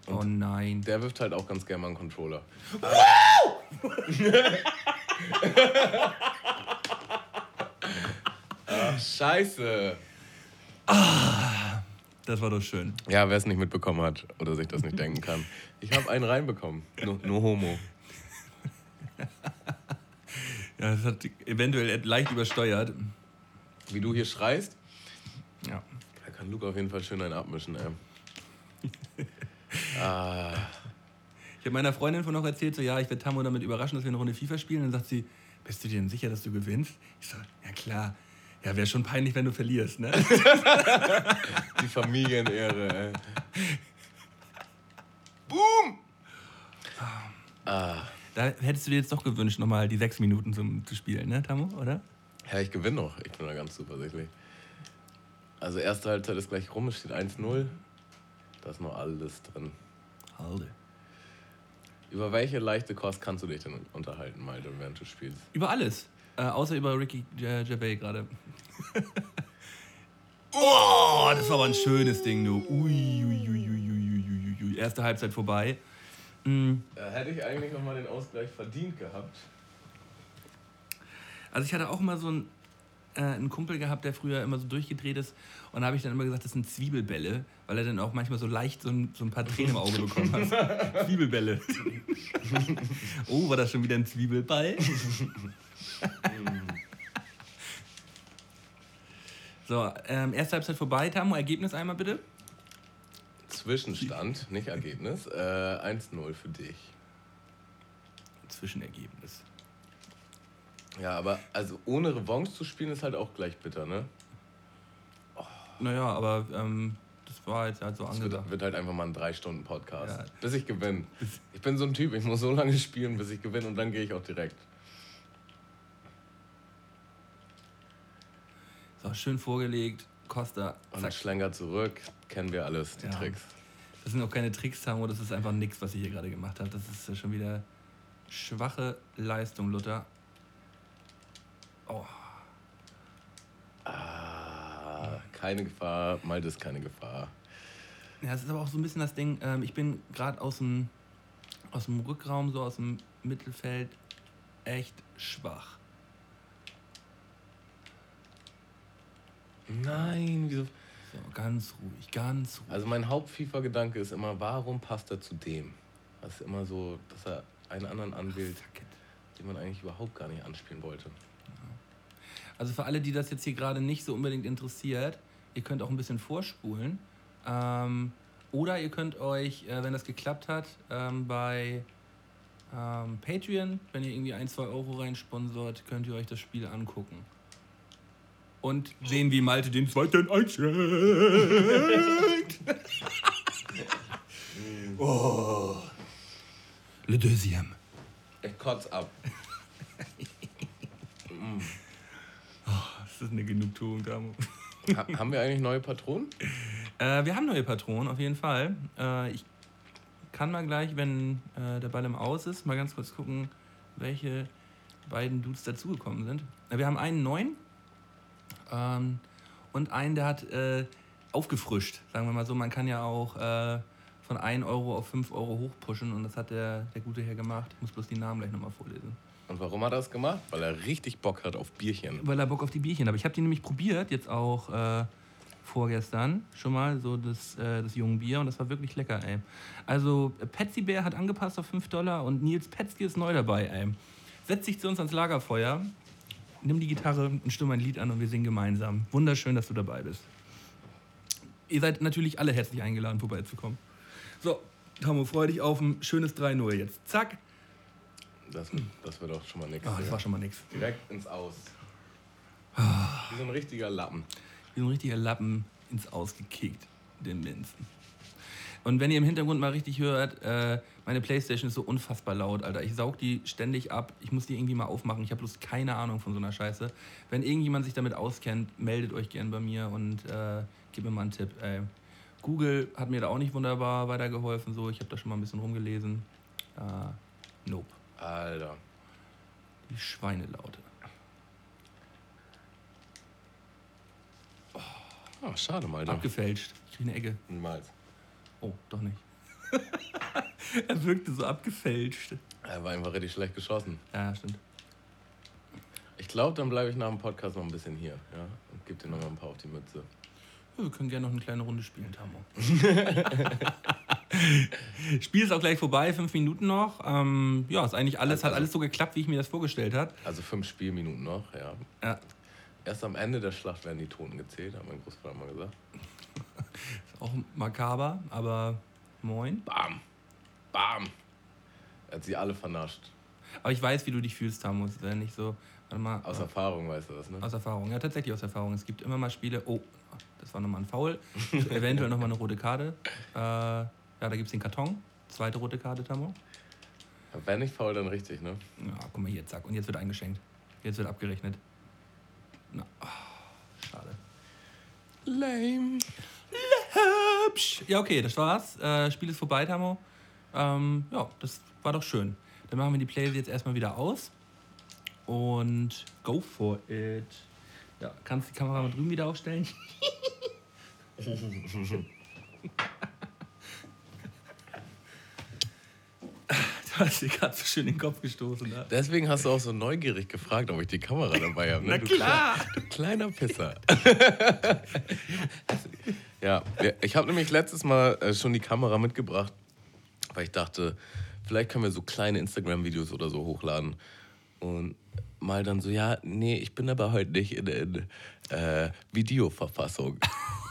Oh nein. der wirft halt auch ganz gerne mal einen Controller. Ach, scheiße. Das war doch schön. Ja, wer es nicht mitbekommen hat oder sich das nicht denken kann. Ich habe einen reinbekommen. Nur, nur Homo. Ja, das hat eventuell leicht übersteuert. Wie du hier schreist, Ja. da kann Luke auf jeden Fall schön einen abmischen, ey. ah, Ich habe meiner Freundin von noch erzählt, so ja, ich werde Tammo damit überraschen, dass wir eine Runde FIFA spielen. Und dann sagt sie, bist du dir denn sicher, dass du gewinnst? Ich so, ja klar. Ja, wäre schon peinlich, wenn du verlierst, ne? die Familienehre, ey. Boom! Ah, Da hättest du dir jetzt doch gewünscht, nochmal die sechs Minuten zum, zu spielen, ne, Tammo, oder? ja, ich gewinne noch. Ich bin da ganz zuversichtlich. Also, erste Halbzeit ist gleich rum, es steht 1-0. Da ist noch alles drin. Halde. Über welche leichte Kost kannst du dich denn unterhalten, Malte, während du spielst? Über alles. Äh, außer über Ricky J- Gervais gerade. oh, das war aber ein schönes Ding, du. Ui, ui, ui, ui, ui, ui. Erste Halbzeit vorbei. Da hätte ich eigentlich noch mal den Ausgleich verdient gehabt. Also ich hatte auch immer so einen, äh, einen Kumpel gehabt, der früher immer so durchgedreht ist. Und da habe ich dann immer gesagt, das sind Zwiebelbälle, weil er dann auch manchmal so leicht so ein, so ein paar Tränen im Auge bekommen hat. Zwiebelbälle. oh, war das schon wieder ein Zwiebelball? so, ähm, erste Halbzeit vorbei. Tamo, Ergebnis einmal bitte. Zwischenstand, nicht Ergebnis. Äh, 1-0 für dich. Zwischenergebnis. Ja, aber also ohne Revanche zu spielen ist halt auch gleich bitter, ne? Naja, aber ähm, das war jetzt halt so angedacht. wird, wird halt einfach mal ein 3-Stunden-Podcast. Ja. Bis ich gewinne. Ich bin so ein Typ, ich muss so lange spielen, bis ich gewinne und dann gehe ich auch direkt. So, schön vorgelegt. Costa, Und zack. Schlenker zurück, kennen wir alles, die Ja. Tricks. Das sind auch keine Tricks, Tamo, das ist einfach nichts, was ich hier gerade gemacht habe. Das ist schon wieder schwache Leistung, Luther. Oh, Ah, keine Gefahr, Malte ist keine Gefahr. ja, es ist aber auch so ein bisschen das Ding, ähm, ich bin gerade aus dem, aus dem Rückraum, so aus dem Mittelfeld, echt schwach. Nein, wieso? So, ganz ruhig, ganz ruhig. Also mein Haupt-FIFA-Gedanke ist immer, warum passt er zu dem? Das ist immer so, dass er einen anderen anwählt, it. den man eigentlich überhaupt gar nicht anspielen wollte. Also für alle, die das jetzt hier gerade nicht so unbedingt interessiert, ihr könnt auch ein bisschen vorspulen. Ähm, oder ihr könnt euch, äh, wenn das geklappt hat, ähm, bei ähm, Patreon, wenn ihr irgendwie ein, zwei Euro reinsponsort, könnt ihr euch das Spiel angucken. Und sehen, wie Malte den zweiten einschenkt. oh. Le deuxième. Ich kotz ab. Das ist eine Genugtuung, Damo. Ha haben wir eigentlich neue Patronen? Äh, wir haben neue Patronen, auf jeden Fall. Äh, ich kann mal gleich, wenn äh, der Ball im Aus ist, mal ganz kurz gucken, welche beiden Dudes dazugekommen sind. Äh, wir haben einen neuen ähm, und einen, der hat äh, aufgefrischt, sagen wir mal so. Man kann ja auch äh, von 1 Euro auf 5 Euro hochpushen und das hat der, der gute Herr gemacht. Ich muss bloß die Namen gleich nochmal vorlesen. Und warum hat er das gemacht? Weil er richtig Bock hat auf Bierchen. weil er Bock auf die Bierchen hat. Ich habe die nämlich probiert, jetzt auch äh, vorgestern schon mal, so das, äh, das jungen Bier und das war wirklich lecker, ey. Also Patsy Bär hat angepasst auf 5 Dollar und Nils Petzky ist neu dabei, ey. Setz dich zu uns ans Lagerfeuer, nimm die Gitarre und stimm ein Lied an und wir singen gemeinsam. Wunderschön, dass du dabei bist. Ihr seid natürlich alle herzlich eingeladen, vorbeizukommen. So, Tamo, freu dich auf ein schönes 3-0 jetzt. Zack. Das, das wird doch schon mal nichts. Ah, das war schon mal nix. Direkt ins Aus. Ah. Wie so ein richtiger Lappen. wie so ein richtiger Lappen ins Ausgekickt, den Minzen. Und wenn ihr im Hintergrund mal richtig hört, äh, meine Playstation ist so unfassbar laut, Alter. Ich saug die ständig ab. Ich muss die irgendwie mal aufmachen. Ich habe bloß keine Ahnung von so einer Scheiße. Wenn irgendjemand sich damit auskennt, meldet euch gern bei mir und äh, gebt mir mal einen Tipp. Ey. Google hat mir da auch nicht wunderbar weitergeholfen. So, ich habe da schon mal ein bisschen rumgelesen. Äh, nope. Alter. Die Schweinelaute. Ah, schade mal. Abgefälscht. Ich krieg eine Ecke. Niemals. Oh, doch nicht. er wirkte so abgefälscht. Er war einfach richtig schlecht geschossen. Ja, stimmt. Ich glaube, dann bleibe ich nach dem Podcast noch ein bisschen hier. Ja? Und gebe dir noch mal ein paar auf die Mütze. Ja, wir können gerne noch eine kleine Runde spielen, Tamo. Spiel ist auch gleich vorbei, fünf Minuten noch. Ähm, ja, ist eigentlich alles, hat Also- alles so geklappt, wie ich mir das vorgestellt habe. Also fünf Spielminuten noch, ja. Ja, Erst am Ende der Schlacht werden die Toten gezählt, hat mein Großvater mal gesagt. ist auch makaber, aber moin. Bam! Bam! Er hat sie alle vernascht. Aber ich weiß, wie du dich fühlst, Tamo. Es wäre nicht so. Warte mal. Aus Erfahrung weißt du das, ne? Aus Erfahrung, ja, tatsächlich aus Erfahrung. Es gibt immer mal Spiele. Oh, das war nochmal ein Foul. Eventuell nochmal eine rote Karte. Äh, ja, da gibt es den Karton. Zweite rote Karte, Tamo. Wenn nicht faul, dann richtig, ne? Ja, guck mal hier, zack. Und jetzt wird eingeschenkt. Jetzt wird abgerechnet. Na, ah, schade. Lame. Hübsch. Ja, okay, das war's. Äh, Spiel ist vorbei, Tamo. Ähm, ja, das war doch schön. Dann machen wir die Playlist jetzt erstmal wieder aus. Und go for it. Ja, kannst die Kamera mal drüben wieder aufstellen? du hast dir gerade so schön den Kopf gestoßen. Ne? Deswegen hast du auch so neugierig gefragt, ob ich die Kamera dabei habe. Ne? Na Du klar. Du kleiner Pisser. ja, ich habe nämlich letztes Mal äh, schon die Kamera mitgebracht, weil ich dachte, vielleicht können wir so kleine Instagram-Videos oder so hochladen. Und mal dann so, ja, nee, ich bin aber heute nicht in, in äh, Videoverfassung.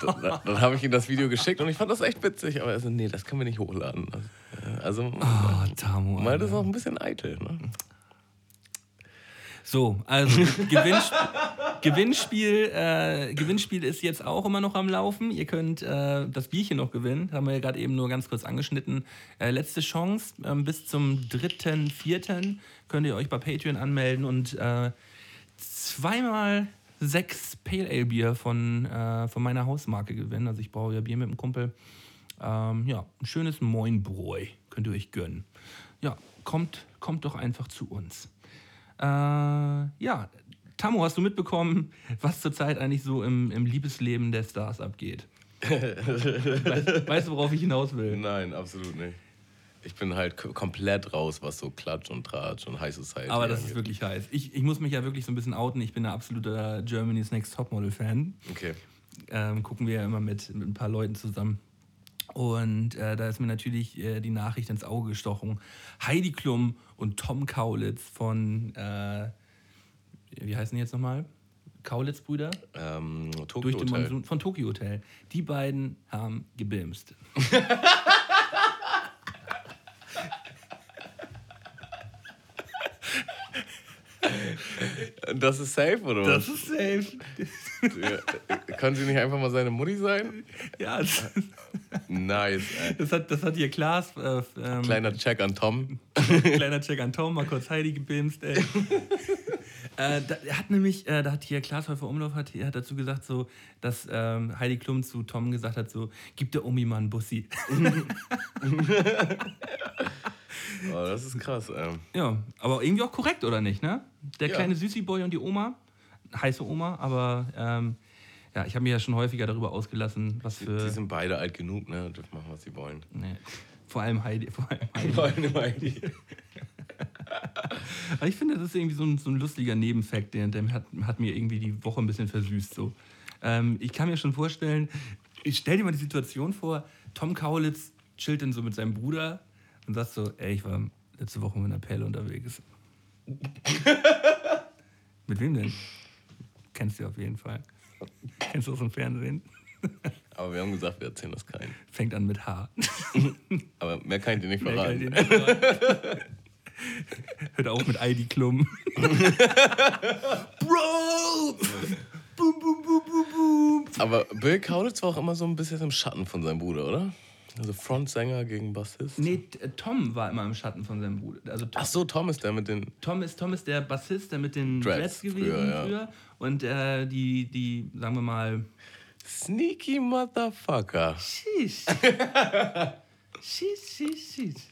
dann dann habe ich ihm das Video geschickt und ich fand das echt witzig, aber er so, nee, das können wir nicht hochladen. Also, Ah, Tamo. mal das ist auch ein bisschen eitel. Ne? So, also Gewinnsp Gewinnspiel, äh, Gewinnspiel ist jetzt auch immer noch am Laufen. Ihr könnt äh, das Bierchen noch gewinnen, haben wir ja gerade eben nur ganz kurz angeschnitten. Äh, letzte Chance, ähm, bis zum 3.4. könnt ihr euch bei Patreon anmelden und äh, zweimal sechs Pale Ale Bier von, äh, von meiner Hausmarke gewinnen. Also ich brauche ja Bier mit dem Kumpel. Ähm, ja, ein schönes Moinbräu könnt ihr euch gönnen. Ja, kommt, kommt doch einfach zu uns. Äh, ja, Tammo, hast du mitbekommen, was zurzeit eigentlich so im, im Liebesleben der Stars abgeht? weißt, weißt du, worauf ich hinaus will? Nein, absolut nicht. Ich bin halt komplett raus, was so Klatsch und Tratsch und High Society Aber das ist angeht. wirklich heiß. Ich, ich muss mich ja wirklich so ein bisschen outen. Ich bin ein absoluter Germany's Next Topmodel-Fan. Okay. Ähm, gucken wir ja immer mit, mit ein paar Leuten zusammen. Und äh, da ist mir natürlich äh, die Nachricht ins Auge gestochen. Heidi Klum und Tom Kaulitz von, äh, wie heißen die jetzt nochmal? Kaulitz-Brüder? Ähm, Tokyo Durch den Hotel. Monsun von Tokyo Hotel. Die beiden haben gebimst. Das ist safe, oder was? ist safe. Ja, Kann sie nicht einfach mal seine Mutti sein? Ja, das, Nice, ey. das, hat, das hat hier Klaas, äh, ähm, Kleiner Check an Tom. Kleiner Check an Tom, mal kurz Heidi gebimst, ey. Äh, da, er hat nämlich, äh, da hat hier Klaas Häufer Umlauf hat, hat dazu gesagt, so, dass ähm, Heidi Klum zu Tom gesagt hat, so, gib der Omi mal einen Bussi. Oh, das ist krass, ey. ja, aber irgendwie auch korrekt, oder nicht, ne? Der Ja. kleine Süßi-Boy und die Oma, heiße Oma, aber ähm, ja, ich habe mich ja schon häufiger darüber ausgelassen, was für... Die sind beide alt genug, ne? Dürfen machen, was sie wollen. nee, vor allem Heidi. Vor allem Heidi. Vor allem Heidi. Aber ich finde, das ist irgendwie so ein, so ein lustiger Nebenfakt, der, der hat, hat mir irgendwie die Woche ein bisschen versüßt. So. Ähm, ich kann mir schon vorstellen, ich stell dir mal die Situation vor, Tom Kaulitz chillt dann so mit seinem Bruder und sagt so, ey, ich war letzte Woche mit einer Perle unterwegs. mit wem denn? Kennst du auf jeden Fall. Kennst du aus dem Fernsehen? Aber wir haben gesagt, wir erzählen das keinen. Fängt an mit H. Aber mehr kann ich dir nicht verraten. Hört auf mit Heidi Klum. Bro! Boom, boom, boom, boom, boom. Aber Bill Kaulitz war auch immer so ein bisschen im Schatten von seinem Bruder, oder? Also Frontsänger gegen Bassist. Nee, T- Tom war immer im Schatten von seinem Bruder. Also Tom, Ach so, Tom ist der mit den. Tom, ist, Tom ist der Bassist, der mit den Dreads Dreads gewesen früher, früher. ja. Und äh, die, die, sagen wir mal, Sneaky Motherfucker. Sheesh. sheesh, sheesh, sheesh.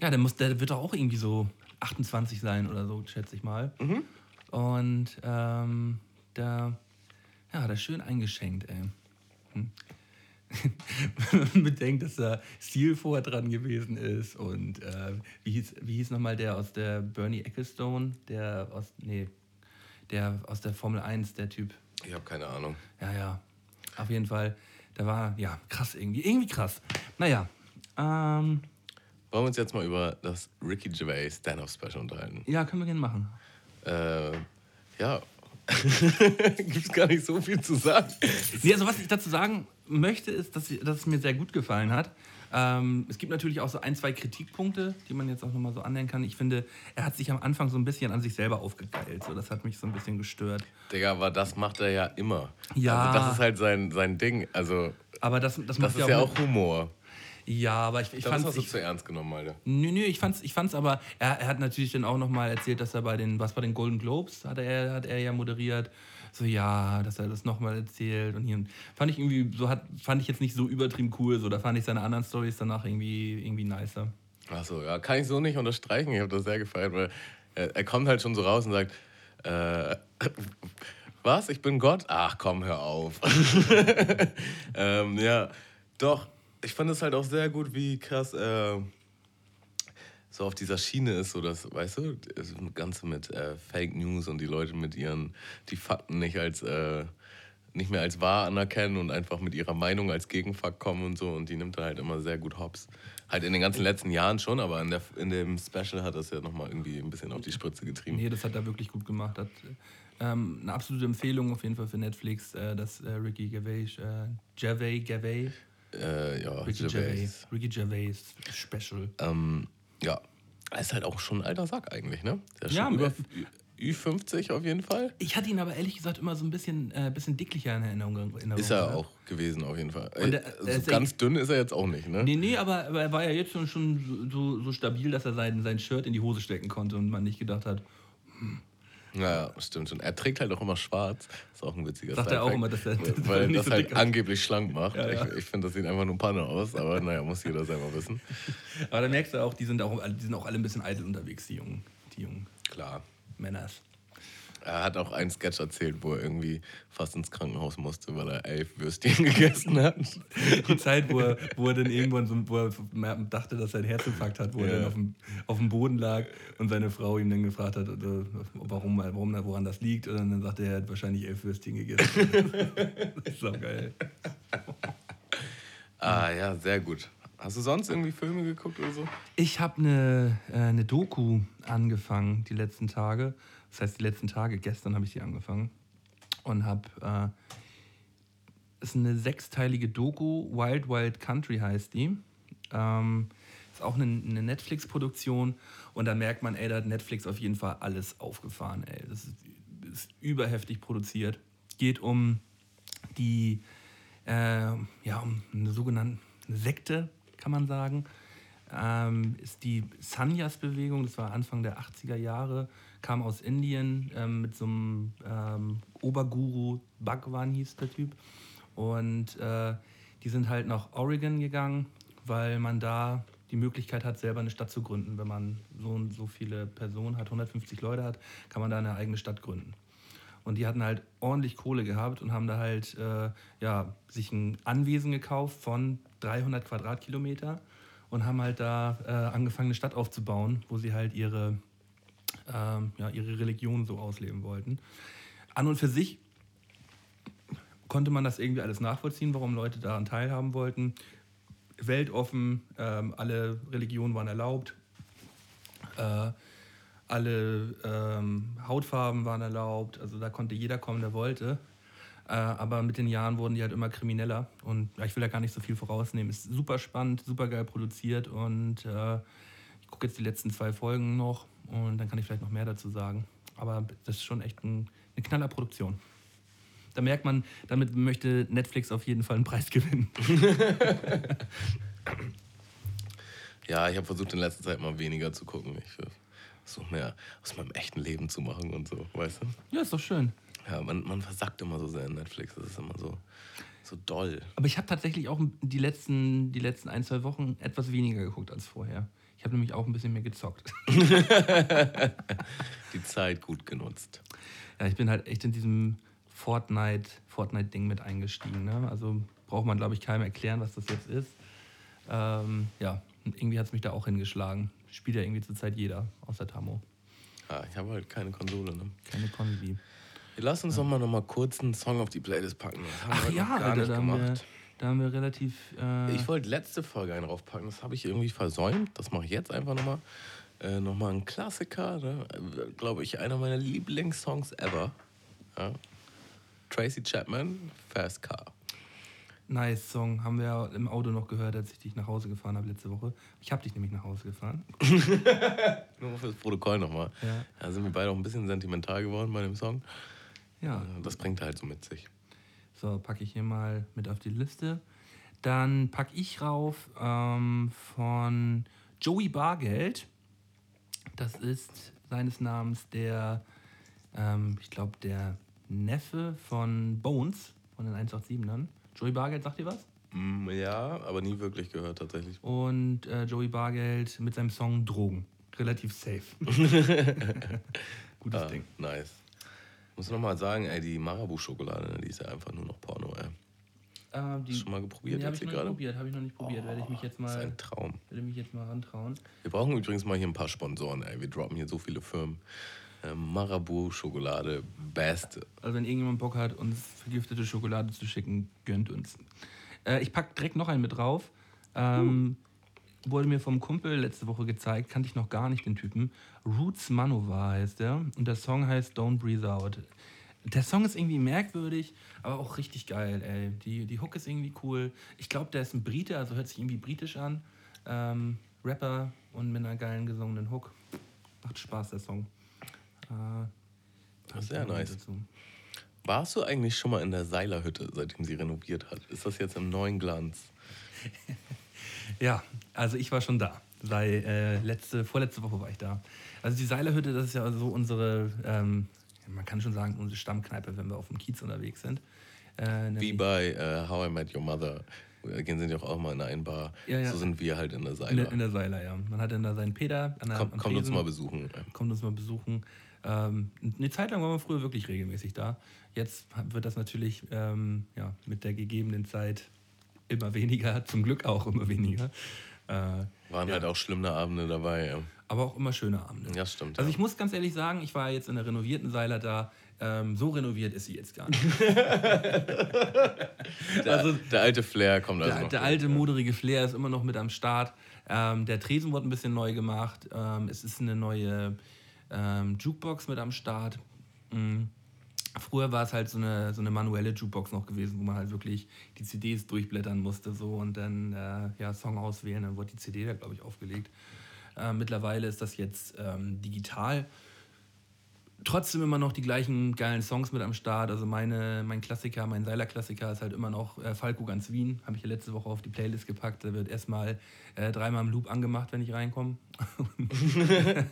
Ja, der, muss, der wird doch auch irgendwie so 28 sein oder so, schätze ich mal. Und ähm, da ja, hat er schön eingeschenkt, ey. Hm. Wenn man bedenkt, dass da Steel vorher dran gewesen ist und äh, wie hieß, wie hieß nochmal der aus der Bernie Ecclestone, der aus, nee, der aus der Formel 1, der Typ. Ich habe keine Ahnung. Ja, ja. Auf jeden Fall. Da war, ja, krass irgendwie. Irgendwie krass. Naja. Ähm, Wollen wir uns jetzt mal über das Ricky Gervais Stand-Up-Special unterhalten? ja, können wir gerne machen. Äh, ja. Gibt's gar nicht so viel zu sagen. Nee, also was ich dazu sagen möchte, ist, dass, ich- dass es mir sehr gut gefallen hat. Ähm, es gibt natürlich auch so ein, zwei Kritikpunkte, die man jetzt auch nochmal so annehmen kann. Ich finde, er hat sich am Anfang so ein bisschen an sich selber aufgegeilt. So, das hat mich so ein bisschen gestört. Digga, aber das macht er ja immer. Ja. Also das ist halt sein, sein Ding. Also, Aber das, das, das ist ja mit- auch Humor. Ja, aber ich, ich fand hast du ich, zu ernst genommen, Alter. Nö, nö, ich fand's, ich fand's aber, er, er hat natürlich dann auch nochmal erzählt, dass er bei den, was bei den Golden Globes hat er, hat er ja moderiert. So, ja, dass er das nochmal erzählt und hier. Fand ich irgendwie, so hat, fand ich jetzt nicht so übertrieben cool. So, da fand ich seine anderen Stories danach irgendwie, irgendwie nicer. Achso, ja, kann ich so nicht unterstreichen. Ich habe das sehr gefeiert, weil er, er kommt halt schon so raus und sagt, äh, was, ich bin Gott? Ach komm, hör auf. ähm, ja, doch, ich fand es halt auch sehr gut, wie krass äh, so auf dieser Schiene ist, so das, weißt du, das Ganze mit äh, Fake News und die Leute mit ihren, die Fakten nicht als, äh, nicht mehr als wahr anerkennen und einfach mit ihrer Meinung als Gegenfakt kommen und so und die nimmt er halt immer sehr gut hops. Halt in den ganzen letzten Jahren schon, aber in, der, in dem Special hat das ja nochmal irgendwie ein bisschen auf die Spritze getrieben. Nee, das hat er wirklich gut gemacht. Hat, ähm, eine absolute Empfehlung auf jeden Fall für Netflix, äh, das äh, Ricky Gervais, äh, Gervais, Gervais, Äh, ja, Ricky Gervais. Ricky Gervais Special. Ähm, ja, er ist halt auch schon ein alter Sack eigentlich, ne? Der ist Ja, schon über äh, Ü- Ü50 auf jeden Fall. Ich hatte ihn aber ehrlich gesagt immer so ein bisschen, äh, bisschen dicklicher in Erinnerung. Erinnerung Ist er ne? auch gewesen auf jeden Fall. Und Äh, er- so ganz dünn ist er jetzt auch nicht, ne? Nee, nee, aber, aber er war ja jetzt schon, schon so, so stabil, dass er sein, sein Shirt in die Hose stecken konnte und man nicht gedacht hat, Naja, stimmt schon. Er trägt halt auch immer schwarz. Ist auch ein witziger Sagt er auch immer, dass er- dass er Weil nicht das so halt dick angeblich schlank macht. Ja, ja. Ich, ich finde, das sieht einfach nur Panne aus, aber naja, muss jeder selber wissen. aber da merkst du auch, die sind auch, die sind auch alle ein bisschen eitel unterwegs, die jungen, die jungen Klar. Männers. Er hat auch einen Sketch erzählt, wo er irgendwie fast ins Krankenhaus musste, weil er elf Würstchen gegessen hat. Die Zeit, wo er, wo er dann irgendwann so, wo er dachte, dass er einen Herzinfarkt hat, wo er Ja. dann auf dem, auf dem Boden lag und seine Frau ihm dann gefragt hat, äh, warum, warum, woran das liegt. Und dann sagte er, er hat wahrscheinlich elf Würstchen gegessen. das ist so geil. Ah ja, sehr gut. Hast du sonst irgendwie Filme geguckt oder so? Ich habe eine, äh, eine Doku angefangen die letzten Tage. Das heißt, die letzten Tage, gestern habe ich die angefangen. Und habe. Äh, ist eine sechsteilige Doku, Wild Wild Country heißt die. Ähm, ist auch eine, eine Netflix-Produktion. Und da merkt man, ey, da hat Netflix auf jeden Fall alles aufgefahren. Ey. Das ist, ist überheftig produziert. Geht um die, äh, ja, um eine sogenannte Sekte, kann man sagen. Ähm, ist die Sanyas-Bewegung, das war Anfang der 80er Jahre, kam aus Indien ähm, mit so einem ähm, Oberguru, Bhagwan hieß der Typ. Und äh, die sind halt nach Oregon gegangen, weil man da die Möglichkeit hat, selber eine Stadt zu gründen. Wenn man so und so viele Personen hat, 150 Leute hat, kann man da eine eigene Stadt gründen. Und die hatten halt ordentlich Kohle gehabt und haben da halt äh, ja, sich ein Anwesen gekauft von 300 Quadratkilometer und haben halt da äh, angefangen, eine Stadt aufzubauen, wo sie halt ihre, ähm, ja, ihre Religion so ausleben wollten. An und für sich konnte man das irgendwie alles nachvollziehen, warum Leute daran teilhaben wollten. Weltoffen, ähm, alle Religionen waren erlaubt. Äh, alle ähm, Hautfarben waren erlaubt, also da konnte jeder kommen, der wollte. Äh, aber mit den Jahren wurden die halt immer krimineller und ich will da gar nicht so viel vorausnehmen. Ist super spannend, super geil produziert und äh, ich gucke jetzt die letzten zwei Folgen noch und dann kann ich vielleicht noch mehr dazu sagen. Aber das ist schon echt ein, eine knaller Produktion. Da merkt man, damit möchte Netflix auf jeden Fall einen Preis gewinnen. Ja, ich habe versucht in letzter Zeit mal weniger zu gucken. Ich versuche mehr aus meinem echten Leben zu machen und so, weißt du? Ja, ist doch schön. Ja, man, man versackt immer so sehr in Netflix. Das ist immer so, so doll. Aber ich habe tatsächlich auch die letzten, die letzten ein, zwei Wochen etwas weniger geguckt als vorher. Ich habe nämlich auch ein bisschen mehr gezockt. Die Zeit gut genutzt. Ja, ich bin halt echt in diesem Fortnite, Fortnite-Ding mit eingestiegen. Ne? Also braucht man, glaube ich, keinem erklären, was das jetzt ist. Ähm, ja, und irgendwie hat es mich da auch hingeschlagen. Spielt ja irgendwie zurzeit jeder, außer Tamo. Ja, ich habe halt keine Konsole. Ne? Keine Konvi. Lass uns doch mal noch mal kurz einen Song auf die Playlist packen. Das haben wir Ach ja, gar Alter, nicht da haben, wir, gemacht. da haben wir relativ. Äh, Ich wollte letzte Folge einen draufpacken, das habe ich irgendwie versäumt. Das mache ich jetzt einfach nochmal. Äh, nochmal ein Klassiker, ne? äh, glaube ich, einer meiner Lieblingssongs ever. Ja? Tracy Chapman, Fast Car. Nice Song. Haben wir im Auto noch gehört, als ich dich nach Hause gefahren habe letzte Woche. Ich habe dich nämlich nach Hause gefahren. Nur fürs Protokoll nochmal. Ja. Da sind wir beide auch ein bisschen sentimental geworden bei dem Song. Ja, Äh, Das bringt halt so mit sich. So, packe ich hier mal mit auf die Liste. Dann packe ich rauf ähm, von Joey Bargeld. Das ist seines Namens der, ähm, ich glaube, der Neffe von Bones, von den 187ern. Joey Bargeld, sagt ihr was? Mm, ja, aber nie wirklich gehört tatsächlich. Und äh, Joey Bargeld mit seinem Song Drogen. Relativ safe. Gutes Ah, Ding. nice. Muss nochmal sagen, ey, die Marabu-Schokolade, ne, die ist ja einfach nur noch Porno, ey. Äh, die, Schon mal geprobiert nee, habe ich noch nicht probiert, habe ich noch nicht probiert. Werde ich mich jetzt ist mal, ein Traum. werde mich jetzt mal rantrauen. Wir brauchen übrigens mal hier ein paar Sponsoren, ey. Wir droppen hier so viele Firmen. Ähm, Marabu, Schokolade, beste. Also wenn irgendjemand Bock hat, uns vergiftete Schokolade zu schicken, gönnt uns. Äh, ich packe direkt noch einen mit drauf. Ähm, Wurde mir vom Kumpel letzte Woche gezeigt, kannte ich noch gar nicht den Typen. Roots Manova heißt der. Und der Song heißt Don't Breathe Out. Der Song ist irgendwie merkwürdig, aber auch richtig geil, ey. Die, die Hook ist irgendwie cool. Ich glaube, der ist ein Brite, also hört sich irgendwie britisch an. Ähm, Rapper und mit einer geilen gesungenen Hook. Macht Spaß, der Song. Äh, Sehr nice. dazu. Warst du eigentlich schon mal in der Seilerhütte, seitdem sie renoviert hat? Ist das jetzt im neuen Glanz? Ja, also ich war schon da. Sei, äh, letzte, vorletzte Woche war ich da. Also die Seilerhütte, das ist ja so unsere, ähm, man kann schon sagen, unsere Stammkneipe, wenn wir auf dem Kiez unterwegs sind. Äh, Wie bei äh, How I Met Your Mother, gehen sind ja auch mal in eine Bar. Ja, ja. So sind wir halt in der In Seiler. der, in der Seiler, ja. Man hat dann da seinen Peter. An der, Komm, kommt uns Tresen. mal besuchen. kommt uns mal besuchen. Ähm, eine Zeit lang waren wir früher wirklich regelmäßig da. Jetzt wird das natürlich ähm, ja, mit der gegebenen Zeit immer weniger, zum Glück auch immer weniger. Äh, Waren halt auch schlimme Abende dabei. Ja, aber auch immer schöne Abende. ja stimmt. Also ja. ich muss ganz ehrlich sagen, ich war jetzt in der renovierten Seiler da. Ähm, so renoviert ist sie jetzt gar nicht. der, der alte Flair kommt also Der, noch der durch, alte ja. moderige Flair ist immer noch mit am Start. Ähm, der Tresen wurde ein bisschen neu gemacht. Ähm, es ist eine neue ähm, Jukebox mit am Start. Mhm. Früher war es halt so eine, so eine manuelle Jukebox noch gewesen, wo man halt wirklich die CDs durchblättern musste so und dann äh, ja, Song auswählen, dann wurde die CD da, glaube ich, aufgelegt. Äh, mittlerweile ist das jetzt ähm, digital trotzdem immer noch die gleichen geilen Songs mit am Start. Also meine, mein Klassiker, mein Seiler-Klassiker ist halt immer noch äh, Falco ganz Wien. Habe ich ja letzte Woche auf die Playlist gepackt. Da wird erstmal äh, dreimal im Loop angemacht, wenn ich reinkomme.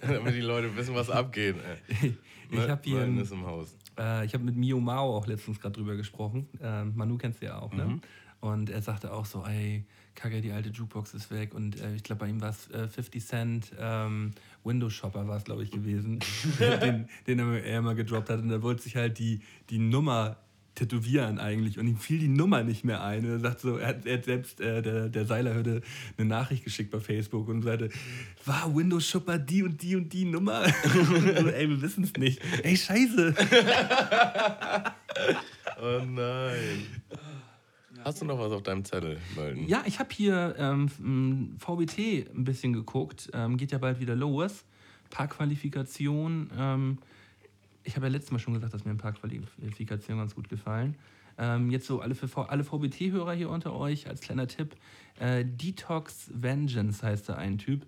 Damit die Leute wissen, was abgeht. ey. Ich Ne? habe hier, ein- ist im Haus. äh, ich habe mit Mio Mao auch letztens gerade drüber gesprochen. Ähm, Manu kennst du ja auch, Mhm. ne? Und er sagte auch so, ey, Kacke, die alte Jukebox ist weg. Und äh, ich glaube, bei ihm war es äh, 50 Cent ähm, Windows Shopper war es, glaube ich, gewesen, den, den er er immer gedroppt hat. Und er wollte sich halt die, die Nummer tätowieren eigentlich und ihm fiel die Nummer nicht mehr ein. Und er sagt so, er hat, er hat selbst äh, der, der Seilerhürde eine Nachricht geschickt bei Facebook und sagte, war Windows Shopper die und die und die Nummer? so, ey, wir wissen es nicht. Ey, scheiße. Oh nein. Hast du noch was auf deinem Zettel, Mölden? Ja, ich habe hier ähm, VBT ein bisschen geguckt. Ähm, geht ja bald wieder los. Parkqualifikation. Ähm, ich habe ja letztes Mal schon gesagt, dass mir ein Parkqualifikation ganz gut gefallen. Ähm, jetzt so alle, alle VBT-Hörer hier unter euch als kleiner Tipp. Äh, Detox Vengeance heißt da ein Typ.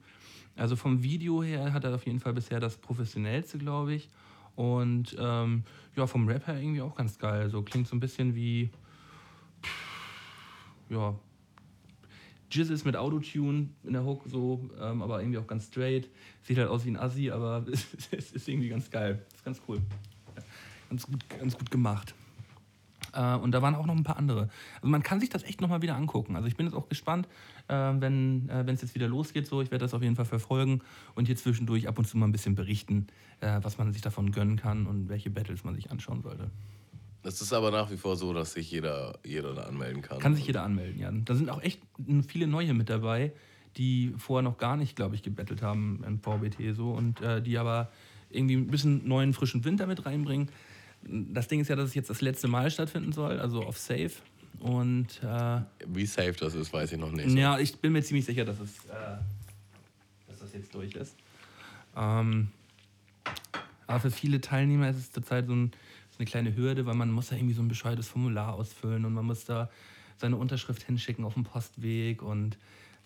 Also vom Video her hat er auf jeden Fall bisher das professionellste, glaube ich. Und ähm, ja, vom Rap her irgendwie auch ganz geil. So klingt so ein bisschen wie ja, Jizzes mit Autotune in der Hook so, ähm, aber irgendwie auch ganz straight. Sieht halt aus wie ein Assi, aber es, ist irgendwie ganz geil. Ist ganz cool. Ganz, gut, ganz gut gemacht. Äh, und da waren auch noch ein paar andere. Also man kann sich das echt nochmal wieder angucken. Also ich bin jetzt auch gespannt, äh, wenn äh, es jetzt wieder losgeht. So, ich werde das auf jeden Fall verfolgen und hier zwischendurch ab und zu mal ein bisschen berichten, äh, was man sich davon gönnen kann und welche Battles man sich anschauen sollte. Es ist aber nach wie vor so, dass sich jeder, jeder da anmelden kann. Kann sich jeder anmelden, ja. Da sind auch echt viele neue mit dabei, die vorher noch gar nicht, glaube ich, gebettelt haben im VBT so und äh, die aber irgendwie ein bisschen neuen, frischen Wind damit reinbringen. Das Ding ist ja, dass es jetzt das letzte Mal stattfinden soll, also auf Safe. Und äh, Wie safe das ist, weiß ich noch nicht. so. ja, ich bin mir ziemlich sicher, dass, es, äh, dass das jetzt durch ist. Ähm, aber für viele Teilnehmer ist es zurzeit so, ein, eine kleine Hürde, weil man muss ja irgendwie so ein bescheuertes Formular ausfüllen und man muss da seine Unterschrift hinschicken auf dem Postweg und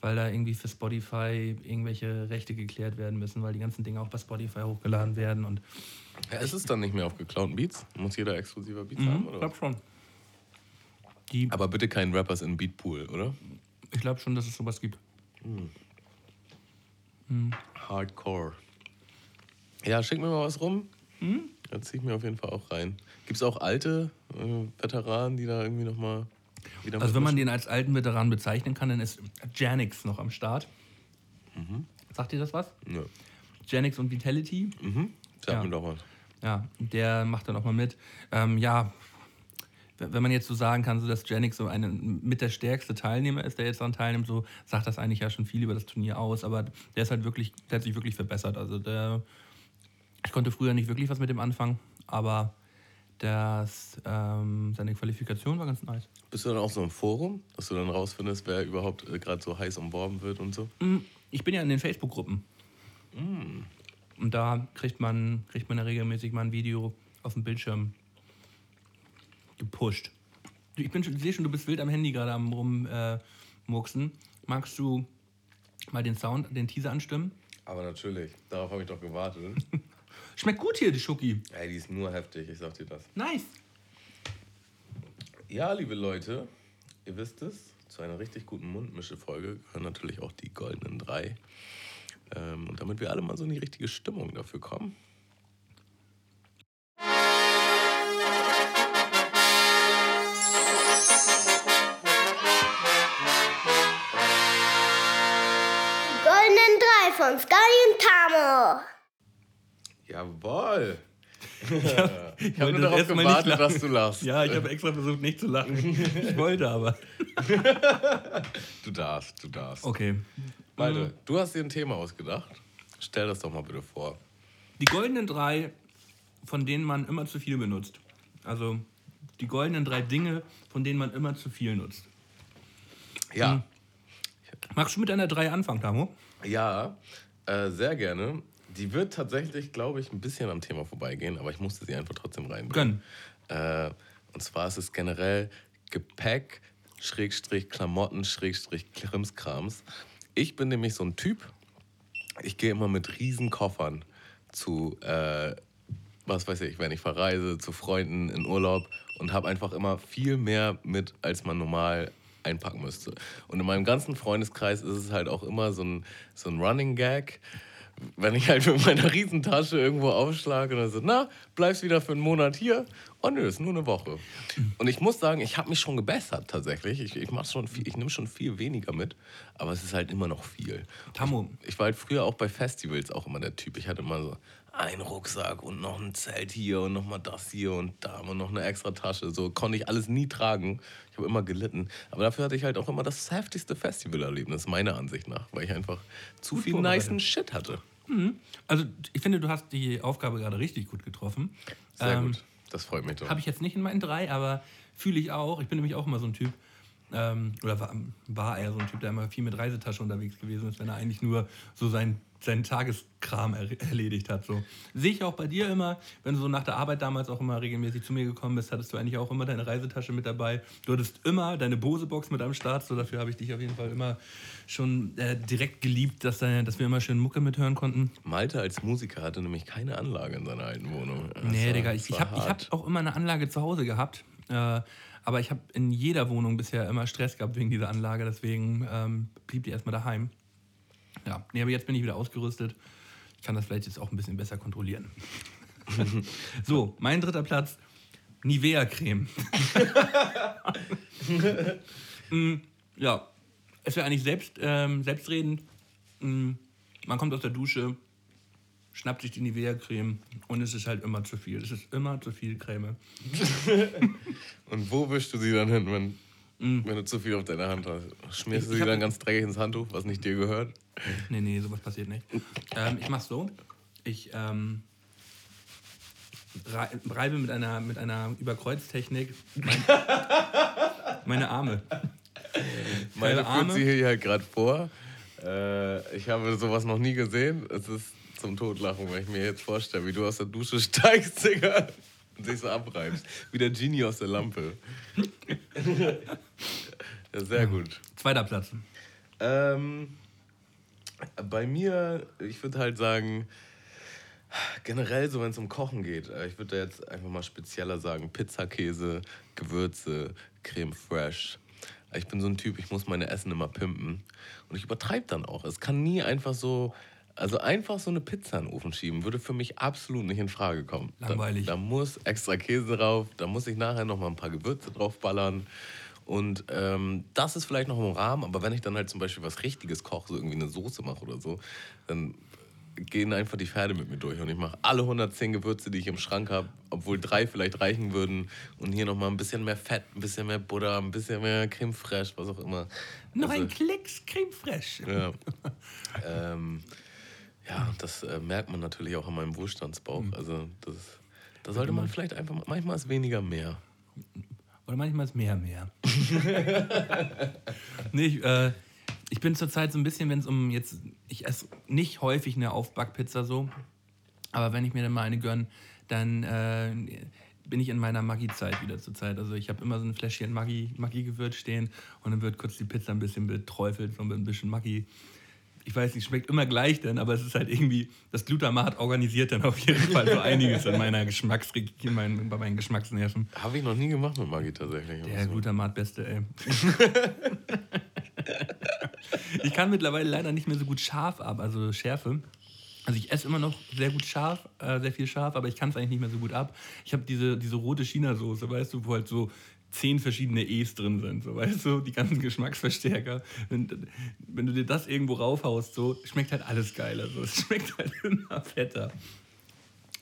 weil da irgendwie für Spotify irgendwelche Rechte geklärt werden müssen, weil die ganzen Dinge auch bei Spotify hochgeladen werden und Ja, ist es dann nicht mehr auf geklauten Beats? Muss jeder exklusiver Beats haben? ich glaube schon. Die, Aber bitte kein Rappers in Beatpool, oder? ich glaube schon, dass es sowas gibt. Hardcore. Ja, schick mir mal was rum. Hm? Da zieh ich mir auf jeden Fall auch rein. Gibt es auch alte äh, Veteranen, die da irgendwie nochmal wieder Also wenn man den als alten Veteran bezeichnen kann, dann ist Janix noch am Start. Sagt ihr das was? Ja. Janix und Vitality. Mhm. Sag Ja. mir doch mal. Ja, der macht dann auch mal mit. Ähm, ja, wenn man jetzt so sagen kann, so dass Janix so ein, mit der stärkste Teilnehmer ist, der jetzt daran teilnimmt, so sagt das eigentlich ja schon viel über das Turnier aus. Aber der ist halt wirklich, der hat sich wirklich verbessert. Also der, ich konnte früher nicht wirklich was mit dem anfangen, aber das, ähm, seine Qualifikation war ganz nice. Bist du dann auch so im Forum, dass du dann rausfindest, wer überhaupt äh, gerade so heiß umworben wird und so? Mm, Ich bin ja in den Facebook-Gruppen. Und da kriegt man, kriegt man ja regelmäßig mal ein Video auf dem Bildschirm gepusht. Ich, bin ich sehe schon, du bist wild am Handy gerade am rummurksen. Magst du mal den Sound, den Teaser anstimmen? Aber natürlich, darauf habe ich doch gewartet. Schmeckt gut hier, die Schoki. Ey, die ist nur heftig, ich sag dir das. Nice. Ja, liebe Leute, ihr wisst es, zu einer richtig guten Mundmische-Folge gehören natürlich auch die goldenen drei. Ähm, und damit wir alle mal so in die richtige Stimmung dafür kommen, goldenen drei von Scully und Tamo. Jawohl. Ich Ich habe wollte nur darauf gewartet, dass du lachst. Ja, ich habe extra versucht, nicht zu lachen. Ich wollte aber. Du darfst, du darfst. Okay. Malte, du hast dir ein Thema ausgedacht. Stell das doch mal bitte vor. Die goldenen drei, von denen man immer zu viel benutzt. Also die goldenen drei Dinge, von denen man immer zu viel nutzt. Ja, Magst du mit deiner drei anfangen, Tamo? ja, äh, sehr gerne. Die wird tatsächlich, glaube ich, ein bisschen am Thema vorbeigehen, aber ich musste sie einfach trotzdem reinbringen. Gönn. Äh, und zwar ist es generell Gepäck, Schrägstrich Klamotten, Schrägstrich Krimskrams. Ich bin nämlich so ein Typ, ich gehe immer mit riesen Koffern zu, äh, was weiß ich, wenn ich verreise, zu Freunden in Urlaub und habe einfach immer viel mehr mit, als man normal einpacken müsste. Und in meinem ganzen Freundeskreis ist es halt auch immer so ein, so ein Running Gag, wenn ich halt mit meiner Riesentasche irgendwo aufschlage und dann so, na, bleibst wieder für einen Monat hier? Oh nö, ist nur eine Woche. Und ich muss sagen, ich habe mich schon gebessert tatsächlich. Ich, ich, mach schon viel, ich nehme schon viel weniger mit, aber es ist halt immer noch viel. Tamo, Ich war halt früher auch bei Festivals auch immer der Typ. Ich hatte immer so einen Rucksack und noch ein Zelt hier und noch mal das hier und da und noch eine extra Tasche. So konnte ich alles nie tragen. Ich habe immer gelitten. Aber dafür hatte ich halt auch immer das heftigste Festivalerlebnis, meiner Ansicht nach, weil ich einfach zu viel vorbereitet. nicen Shit hatte. also ich finde, du hast die Aufgabe gerade richtig gut getroffen. Sehr Ähm, gut. Das freut mich doch. Habe ich jetzt nicht in meinen drei, aber fühle ich auch. Ich bin nämlich auch immer so ein Typ, ähm, oder war, war er so ein Typ, der immer viel mit Reisetasche unterwegs gewesen ist, wenn er eigentlich nur so sein, seinen Tageskram er, erledigt hat. So. Sehe ich auch bei dir immer, wenn du so nach der Arbeit damals auch immer regelmäßig zu mir gekommen bist, hattest du eigentlich auch immer deine Reisetasche mit dabei. Du hattest immer deine Bose-Box mit am Start, so dafür habe ich dich auf jeden Fall immer schon äh, direkt geliebt, dass, deine, dass wir immer schön Mucke mithören konnten. Malte als Musiker hatte nämlich keine Anlage in seiner alten Wohnung. Das Nee, war- Digga, ich, ich habe hab auch immer eine Anlage zu Hause gehabt. Äh, aber ich habe in jeder Wohnung bisher immer Stress gehabt wegen dieser Anlage. Deswegen ähm, blieb die erstmal daheim. Ja, nee, aber jetzt bin ich wieder ausgerüstet. Ich kann das vielleicht jetzt auch ein bisschen besser kontrollieren. so, mein dritter Platz: Nivea-Creme. Mm, ja, es wäre eigentlich selbst, ähm, selbstredend. Mm, man kommt aus der Dusche, schnappt sich die Nivea-Creme und es ist halt immer zu viel. Es ist immer zu viel Creme. Und wo wischst du sie dann hin, wenn, wenn du zu viel auf deiner Hand hast? Schmierst du Ich sie dann ganz dreckig ins Handtuch, was nicht dir gehört? Nee, nee, sowas passiert nicht. Ähm, ich mach's so. Ich ähm, rei- reibe mit einer, mit einer Überkreuztechnik mein, meine Arme. Meine Arme? führt sie hier halt gerade vor. Äh, ich habe sowas noch nie gesehen. Es ist zum Totlachen, wenn ich mir jetzt vorstelle, wie du aus der Dusche steigst, Digga. Und dich so abreibst. Wie der Genie aus der Lampe. ja, sehr gut. Zweiter Platz. Ähm, bei mir, ich würde halt sagen, generell so, wenn es um Kochen geht, äh, ich würde da jetzt einfach mal spezieller sagen, Pizzakäse, Gewürze, Creme Fraiche. Ich bin so ein Typ, ich muss meine Essen immer pimpen. Und ich übertreibe dann auch. Es kann nie einfach so, also einfach so eine Pizza in den Ofen schieben, würde für mich absolut nicht in Frage kommen. Langweilig. Da, da muss extra Käse drauf, da muss ich nachher noch mal ein paar Gewürze drauf ballern. Und ähm, das ist vielleicht noch im Rahmen, aber wenn ich dann halt zum Beispiel was Richtiges koche, so irgendwie eine Soße mache oder so, dann gehen einfach die Pferde mit mir durch und ich mache alle 110 Gewürze, die ich im Schrank habe, obwohl drei vielleicht reichen würden und hier nochmal ein bisschen mehr Fett, ein bisschen mehr Butter, ein bisschen mehr Creme fraiche, was auch immer. Noch Also, ein Klecks Creme Fraiche. ja. ähm, ja, das äh, merkt man natürlich auch an meinem Wohlstandsbauch. Also das, da sollte man vielleicht einfach, mal- manchmal ist weniger mehr. Oder manchmal ist mehr mehr. nee, ich, äh, ich bin zurzeit so ein bisschen, wenn es um jetzt, ich esse nicht häufig eine Aufbackpizza so, aber wenn ich mir dann mal eine gönne, dann äh, bin ich in meiner Maggi-Zeit wieder zurzeit. Also ich habe immer so ein Fläschchen Maggi- Maggi-Gewürz stehen und dann wird kurz die Pizza ein bisschen beträufelt so ein bisschen Maggi. Ich weiß nicht, schmeckt immer gleich dann, aber es ist halt irgendwie, das Glutamat organisiert dann auf jeden Fall so einiges in meiner Geschmacksregion, in meinen, bei meinen Geschmacksnerven. Habe ich noch nie gemacht mit Maggi tatsächlich. Der Glutamat beste, ey. ich kann mittlerweile leider nicht mehr so gut scharf ab, also Schärfe. Also ich esse immer noch sehr gut scharf, äh, sehr viel scharf, aber ich kann es eigentlich nicht mehr so gut ab. Ich habe diese, diese rote China-Soße, weißt du, wo halt so zehn verschiedene E's drin sind, so weißt du, die ganzen Geschmacksverstärker. Wenn, wenn du dir das irgendwo raufhaust, so schmeckt halt alles geiler. So. Es schmeckt halt immer fetter.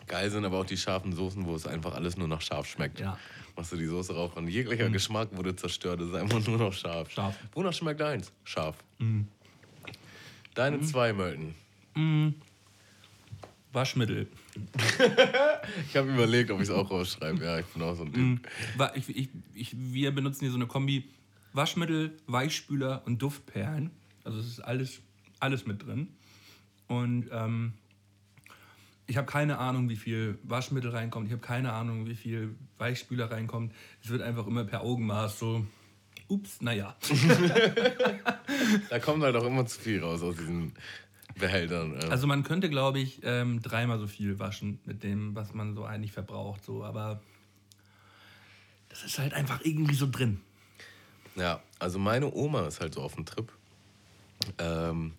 Geil sind aber auch die scharfen Soßen, wo es einfach alles nur noch scharf schmeckt. Ja. Machst du die Soße rauf und jeglicher Geschmack wurde zerstört. Es ist einfach nur noch scharf. Scharf. Wonach schmeckt eins? Scharf. Deine zwei, Mölten. Waschmittel. Ich habe überlegt, ob ich es auch rausschreibe. Ja, ich bin auch so ein Typ. Wa- Ich, ich, ich, wir benutzen hier so eine Kombi Waschmittel, Weichspüler und Duftperlen. Also es ist alles, alles mit drin. Und ähm, ich habe keine Ahnung, wie viel Waschmittel reinkommt. Ich habe keine Ahnung, wie viel Weichspüler reinkommt. Es wird einfach immer per Augenmaß so, ups, naja. Da kommt halt auch immer zu viel raus aus diesen Behältern. Ja. Also man könnte, glaube ich, ähm, dreimal so viel waschen mit dem, was man so eigentlich verbraucht. So. Aber das ist halt einfach irgendwie so drin. Ja, also meine Oma ist halt so auf dem Trip. Ähm,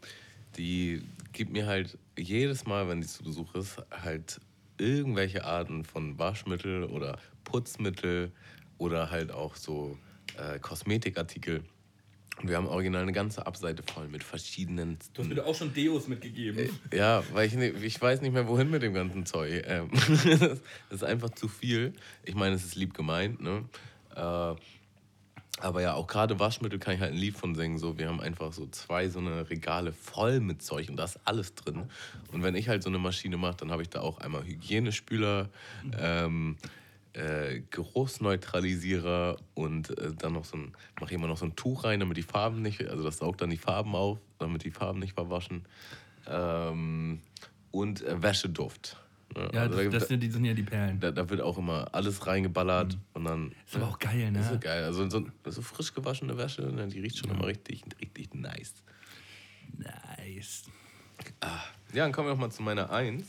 die gibt mir halt jedes Mal, wenn die zu Besuch ist, halt irgendwelche Arten von Waschmittel oder Putzmittel oder halt auch so äh, Kosmetikartikel. Wir haben original eine ganze Abseite voll mit verschiedenen. Du hast mir doch auch schon Deos mitgegeben. Ja, weil ich, ich weiß nicht mehr, wohin mit dem ganzen Zeug. Ähm, das ist einfach zu viel. Ich meine, es ist lieb gemeint, ne? Äh, aber ja, auch gerade Waschmittel kann ich halt ein Lied von singen. So, wir haben einfach so zwei so eine Regale voll mit Zeug und da ist alles drin. Und wenn ich halt so eine Maschine mache, dann habe ich da auch einmal Hygienespüler, ähm, äh, Geruchsneutralisierer und äh, dann noch so ein, mache ich immer noch so ein Tuch rein, damit die Farben nicht, also das saugt dann die Farben auf, damit die Farben nicht verwaschen. Ähm, und äh, Wäscheduft. Ne? Ja, Also da das, gibt- das sind, die sind ja die Perlen. da, da wird auch immer alles reingeballert und dann. Ist aber auch geil, ne? Ist geil. Also so, so frisch gewaschene Wäsche, ne, die riecht schon immer richtig, richtig nice. Nice. Ja, dann kommen wir auch mal zu meiner Eins.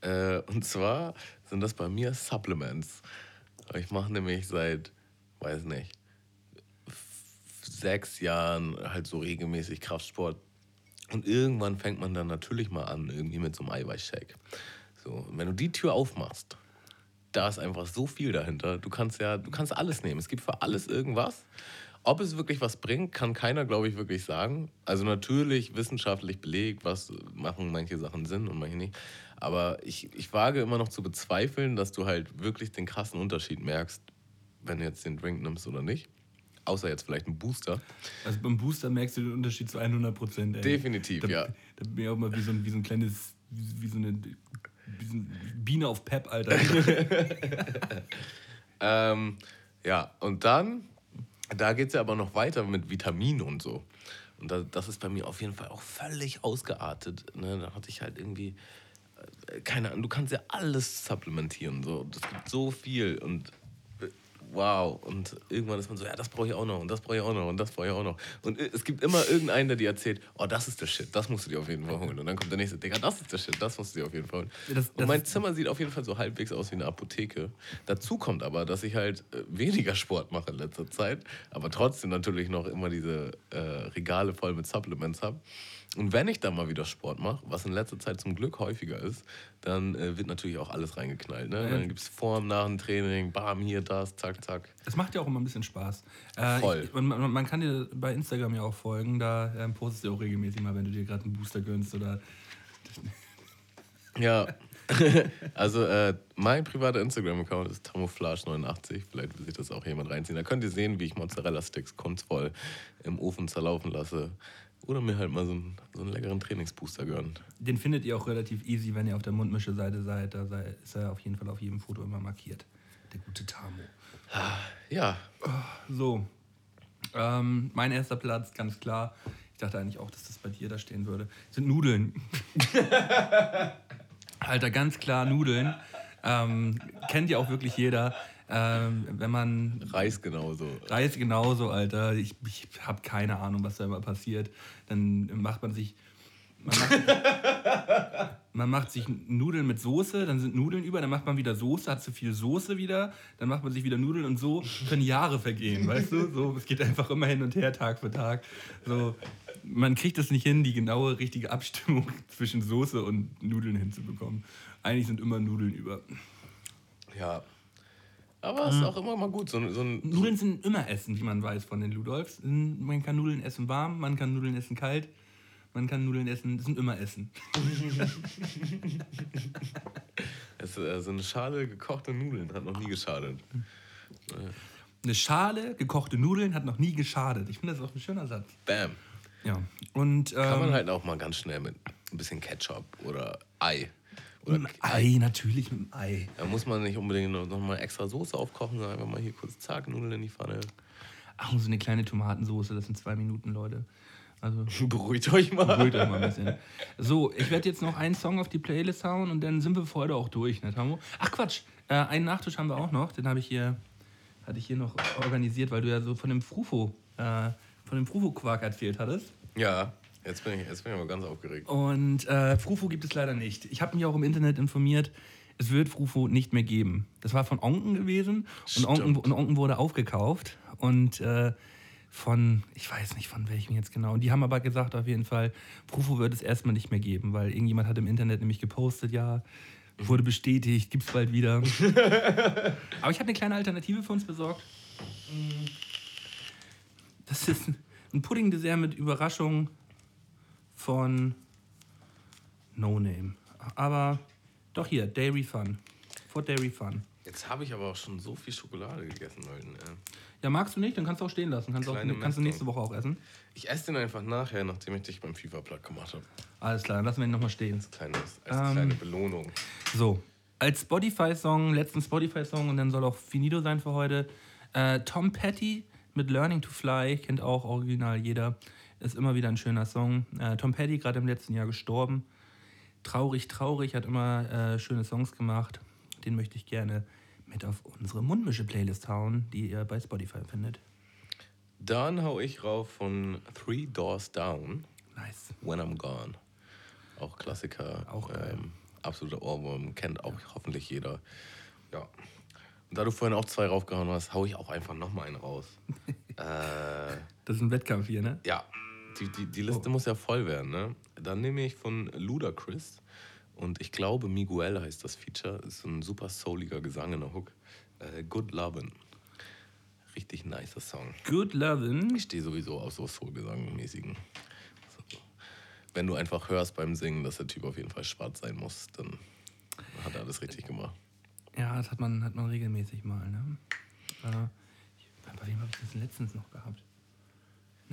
Äh, und zwar sind das bei mir Supplements. Ich mache nämlich seit, weiß nicht, sechs Jahren halt so regelmäßig Kraftsport. Und irgendwann fängt man dann natürlich mal an, irgendwie mit so einem Eiweißshake. So, wenn du die Tür aufmachst, da ist einfach so viel dahinter. Du kannst ja, du kannst alles nehmen. Es gibt für alles irgendwas. Ob es wirklich was bringt, kann keiner, glaube ich, wirklich sagen. Also natürlich wissenschaftlich belegt, was machen manche Sachen Sinn und manche nicht. Aber ich, ich wage immer noch zu bezweifeln, dass du halt wirklich den krassen Unterschied merkst, wenn du jetzt den Drink nimmst oder nicht. Außer jetzt vielleicht ein Booster. Also beim Booster merkst du den Unterschied zu 100 Prozent. Definitiv, da, ja. Da bin ich auch mal wie so ein, wie so ein kleines, wie, wie so eine wie so Biene auf Pep, Alter. Ähm, ja, und dann, da geht es ja aber noch weiter mit Vitaminen und so. Und da, das ist bei mir auf jeden Fall auch völlig ausgeartet. Ne? Da hatte ich halt irgendwie, keine Ahnung, du kannst ja alles supplementieren. So. Das gibt so viel und äh, wow. Und irgendwann ist man so, ja, das brauche ich auch noch und das brauche ich auch noch und das brauche ich auch noch. Und äh, es gibt immer irgendeinen, der dir erzählt, oh, das ist der Shit, das musst du dir auf jeden Fall holen. Und dann kommt der nächste, Digga, das ist der Shit, das musst du dir auf jeden Fall holen. Das- und das mein Zimmer sieht auf jeden Fall so halbwegs aus wie eine Apotheke. Dazu kommt aber, dass ich halt äh, weniger Sport mache in letzter Zeit, aber trotzdem natürlich noch immer diese äh, Regale voll mit Supplements habe. Und wenn ich dann mal wieder Sport mache, was in letzter Zeit zum Glück häufiger ist, dann äh, wird natürlich auch alles reingeknallt. Ne? Dann gibt es Form nach dem Training, bam, hier, das, zack, zack. Das macht ja auch immer ein bisschen Spaß. Äh, Voll. Ich, man, man kann dir bei Instagram ja auch folgen. Da ähm, postest du auch regelmäßig mal, wenn du dir gerade einen Booster gönnst oder Ja, also äh, mein privater Instagram-Account ist tamoflage89. Vielleicht will sich das auch jemand reinziehen. Da könnt ihr sehen, wie ich Mozzarella-Sticks kunstvoll im Ofen zerlaufen lasse. Oder mir halt mal so einen, so einen leckeren Trainingsbooster gönnen. Den findet ihr auch relativ easy, wenn ihr auf der Mundmische-Seite seid. Da sei, ist er auf jeden Fall auf jedem Foto immer markiert. Der gute Tamo. Ja, So, ähm, mein erster Platz, ganz klar. Ich dachte eigentlich auch, dass das bei dir da stehen würde. Sind Nudeln. Alter, ganz klar Nudeln. Ähm, kennt ja auch wirklich jeder. Ähm, wenn man Reis genauso. Reis genauso, Alter. Ich, ich habe keine Ahnung, was da immer passiert. Dann macht man sich. Man macht, man macht sich Nudeln mit Soße, dann sind Nudeln über, dann macht man wieder Soße, hat zu viel Soße wieder, dann macht man sich wieder Nudeln und so können Jahre vergehen, weißt du? So, es geht einfach immer hin und her, Tag für Tag. So, man kriegt es nicht hin, die genaue, richtige Abstimmung zwischen Soße und Nudeln hinzubekommen. Eigentlich sind immer Nudeln über. Ja. Aber es ist auch immer mal gut. So, so ein, Nudeln sind immer Essen, wie man weiß von den Ludolfs. Man kann Nudeln essen warm, man kann Nudeln essen kalt, man kann Nudeln essen, das sind immer Essen. es, äh, so eine Schale gekochte Nudeln hat noch nie geschadet. Eine Schale gekochte Nudeln hat noch nie geschadet. Ich finde das auch ein schöner Satz. Bam. Ja. Und Kann man ähm, halt auch mal ganz schnell mit ein bisschen Ketchup oder Ei. Oder mit dem Ei, natürlich mit dem Ei. Da muss man nicht unbedingt noch noch mal extra Soße aufkochen, sondern einfach mal hier kurz zack, Nudeln in die Pfanne. Ach, und so eine kleine Tomatensoße, das sind zwei Minuten, Leute. Also Beruhigt euch mal. beruhigt euch mal ein bisschen. So, ich werde jetzt noch einen Song auf die Playlist hauen und dann sind wir für heute auch durch, ne, Tamo? Ach Quatsch, äh, einen Nachtisch haben wir auch noch, den habe ich hier, hatte ich hier noch organisiert, weil du ja so von dem Frufo, äh, von dem Frufo-Quark erzählt hattest. Ja, jetzt bin ich, jetzt bin ich aber ganz aufgeregt. Und äh, Frufo gibt es leider nicht. Ich habe mich auch im Internet informiert. Es wird Frufo nicht mehr geben. Das war von Onken gewesen und Onken, und Onken wurde aufgekauft und äh, von, ich weiß nicht von welchem jetzt genau. Und die haben aber gesagt auf jeden Fall, Frufo wird es erstmal nicht mehr geben, weil irgendjemand hat im Internet nämlich gepostet, ja, wurde bestätigt, gibt es bald wieder. aber ich habe eine kleine Alternative für uns besorgt. Das ist ein Pudding-Dessert mit Überraschung von No Name. Aber doch hier, Dairy Fun. For Dairy Fun. Jetzt habe ich aber auch schon so viel Schokolade gegessen, Leute. äh. Ja, magst du nicht? Dann kannst du auch stehen lassen. Kannst, auch, kannst du nächste Woche auch essen. Ich esse den einfach nachher, nachdem ich dich beim FIFA platt gemacht habe. Alles klar, dann lassen wir ihn nochmal stehen. Als, kleines, als Ähm. kleine Belohnung. So, als Spotify-Song, letzten Spotify-Song und dann soll auch finito sein für heute. Äh, Tom Petty mit Learning to Fly, kennt auch original jeder. Ist immer wieder ein schöner Song. Äh, Tom Petty, gerade im letzten Jahr gestorben. Traurig, traurig, hat immer äh, schöne Songs gemacht. Den möchte ich gerne mit auf unsere Mundmische-Playlist hauen, die ihr bei Spotify findet. Dann hau ich rauf von Three Doors Down, Nice. When I'm Gone. Auch Klassiker. Auch. Ähm, absoluter Ohrwurm, kennt auch hoffentlich jeder. Ja. Und da du vorhin auch zwei raufgehauen hast, hau ich auch einfach nochmal einen raus. äh, Das ist ein Wettkampf hier, ne? ja, die, die, die Liste muss ja voll werden, ne? Dann nehme ich von Ludacris und ich glaube Miguel heißt das Feature, ist ein super souliger Gesang in der Hook. Äh, Good Lovin'. Richtig nicer Song. Good Lovin'. Ich stehe sowieso auf so Soulgesang-mäßigen. So. Wenn du einfach hörst beim Singen, dass der Typ auf jeden Fall schwarz sein muss, dann hat er alles richtig gemacht. Ja, das hat man, hat man regelmäßig mal, ne? Äh, bei wem habe ich das letztens noch gehabt?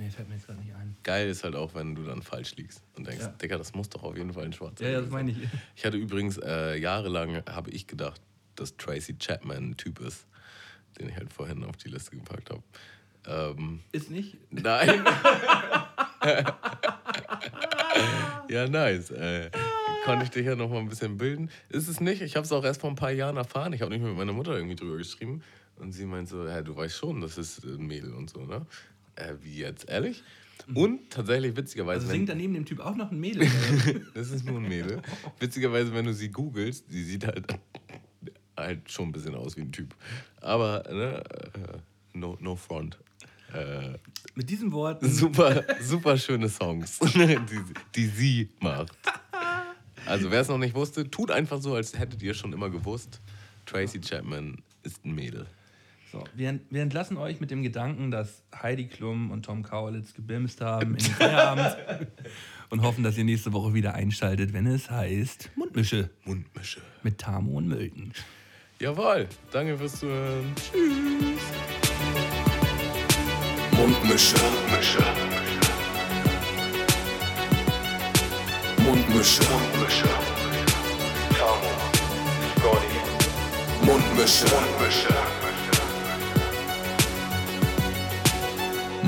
Nee, fällt mir jetzt gerade nicht ein. Geil ist halt auch, wenn du dann falsch liegst und denkst, Ja. Digga, das muss doch auf jeden Fall ein schwarzer Ja, ja, das sein. meine ich. Ich hatte übrigens äh, jahrelang, habe ich gedacht, dass Tracy Chapman ein Typ ist, den ich halt vorhin auf die Liste gepackt habe. Ähm, Ist nicht? nein. ja, nice. Äh, konnte ich dich ja noch mal ein bisschen bilden. Ist es nicht. Ich habe es auch erst vor ein paar Jahren erfahren. Ich habe nicht mit meiner Mutter irgendwie drüber geschrieben. Und sie meint so, ja, du weißt schon, das ist ein Mädel und so, ne? Äh, wie jetzt, ehrlich? Und tatsächlich witzigerweise, Also wenn- singt daneben dem Typ auch noch ein Mädel. das ist nur ein Mädel. Witzigerweise, wenn du sie googelst, sie sieht halt, halt schon ein bisschen aus wie ein Typ. Aber, ne, äh, no, no front. Äh, Mit diesem Wort. super, super schöne Songs, die, die sie macht. Also, wer es noch nicht wusste, tut einfach so, als hättet ihr schon immer gewusst. Tracy Chapman ist ein Mädel. So, wir, wir entlassen euch mit dem Gedanken, dass Heidi Klum und Tom Kaulitz gebimst haben in den Feierabend und hoffen, dass ihr nächste Woche wieder einschaltet, wenn es heißt Mundmische Mundmische. mit Tamo und Mölten. Jawohl, danke fürs Zuhören. Tschüss. Mundmische. Mundmische. Mundmische. Mundmische. Tamo. Scotty. Mundmische. Mundmische.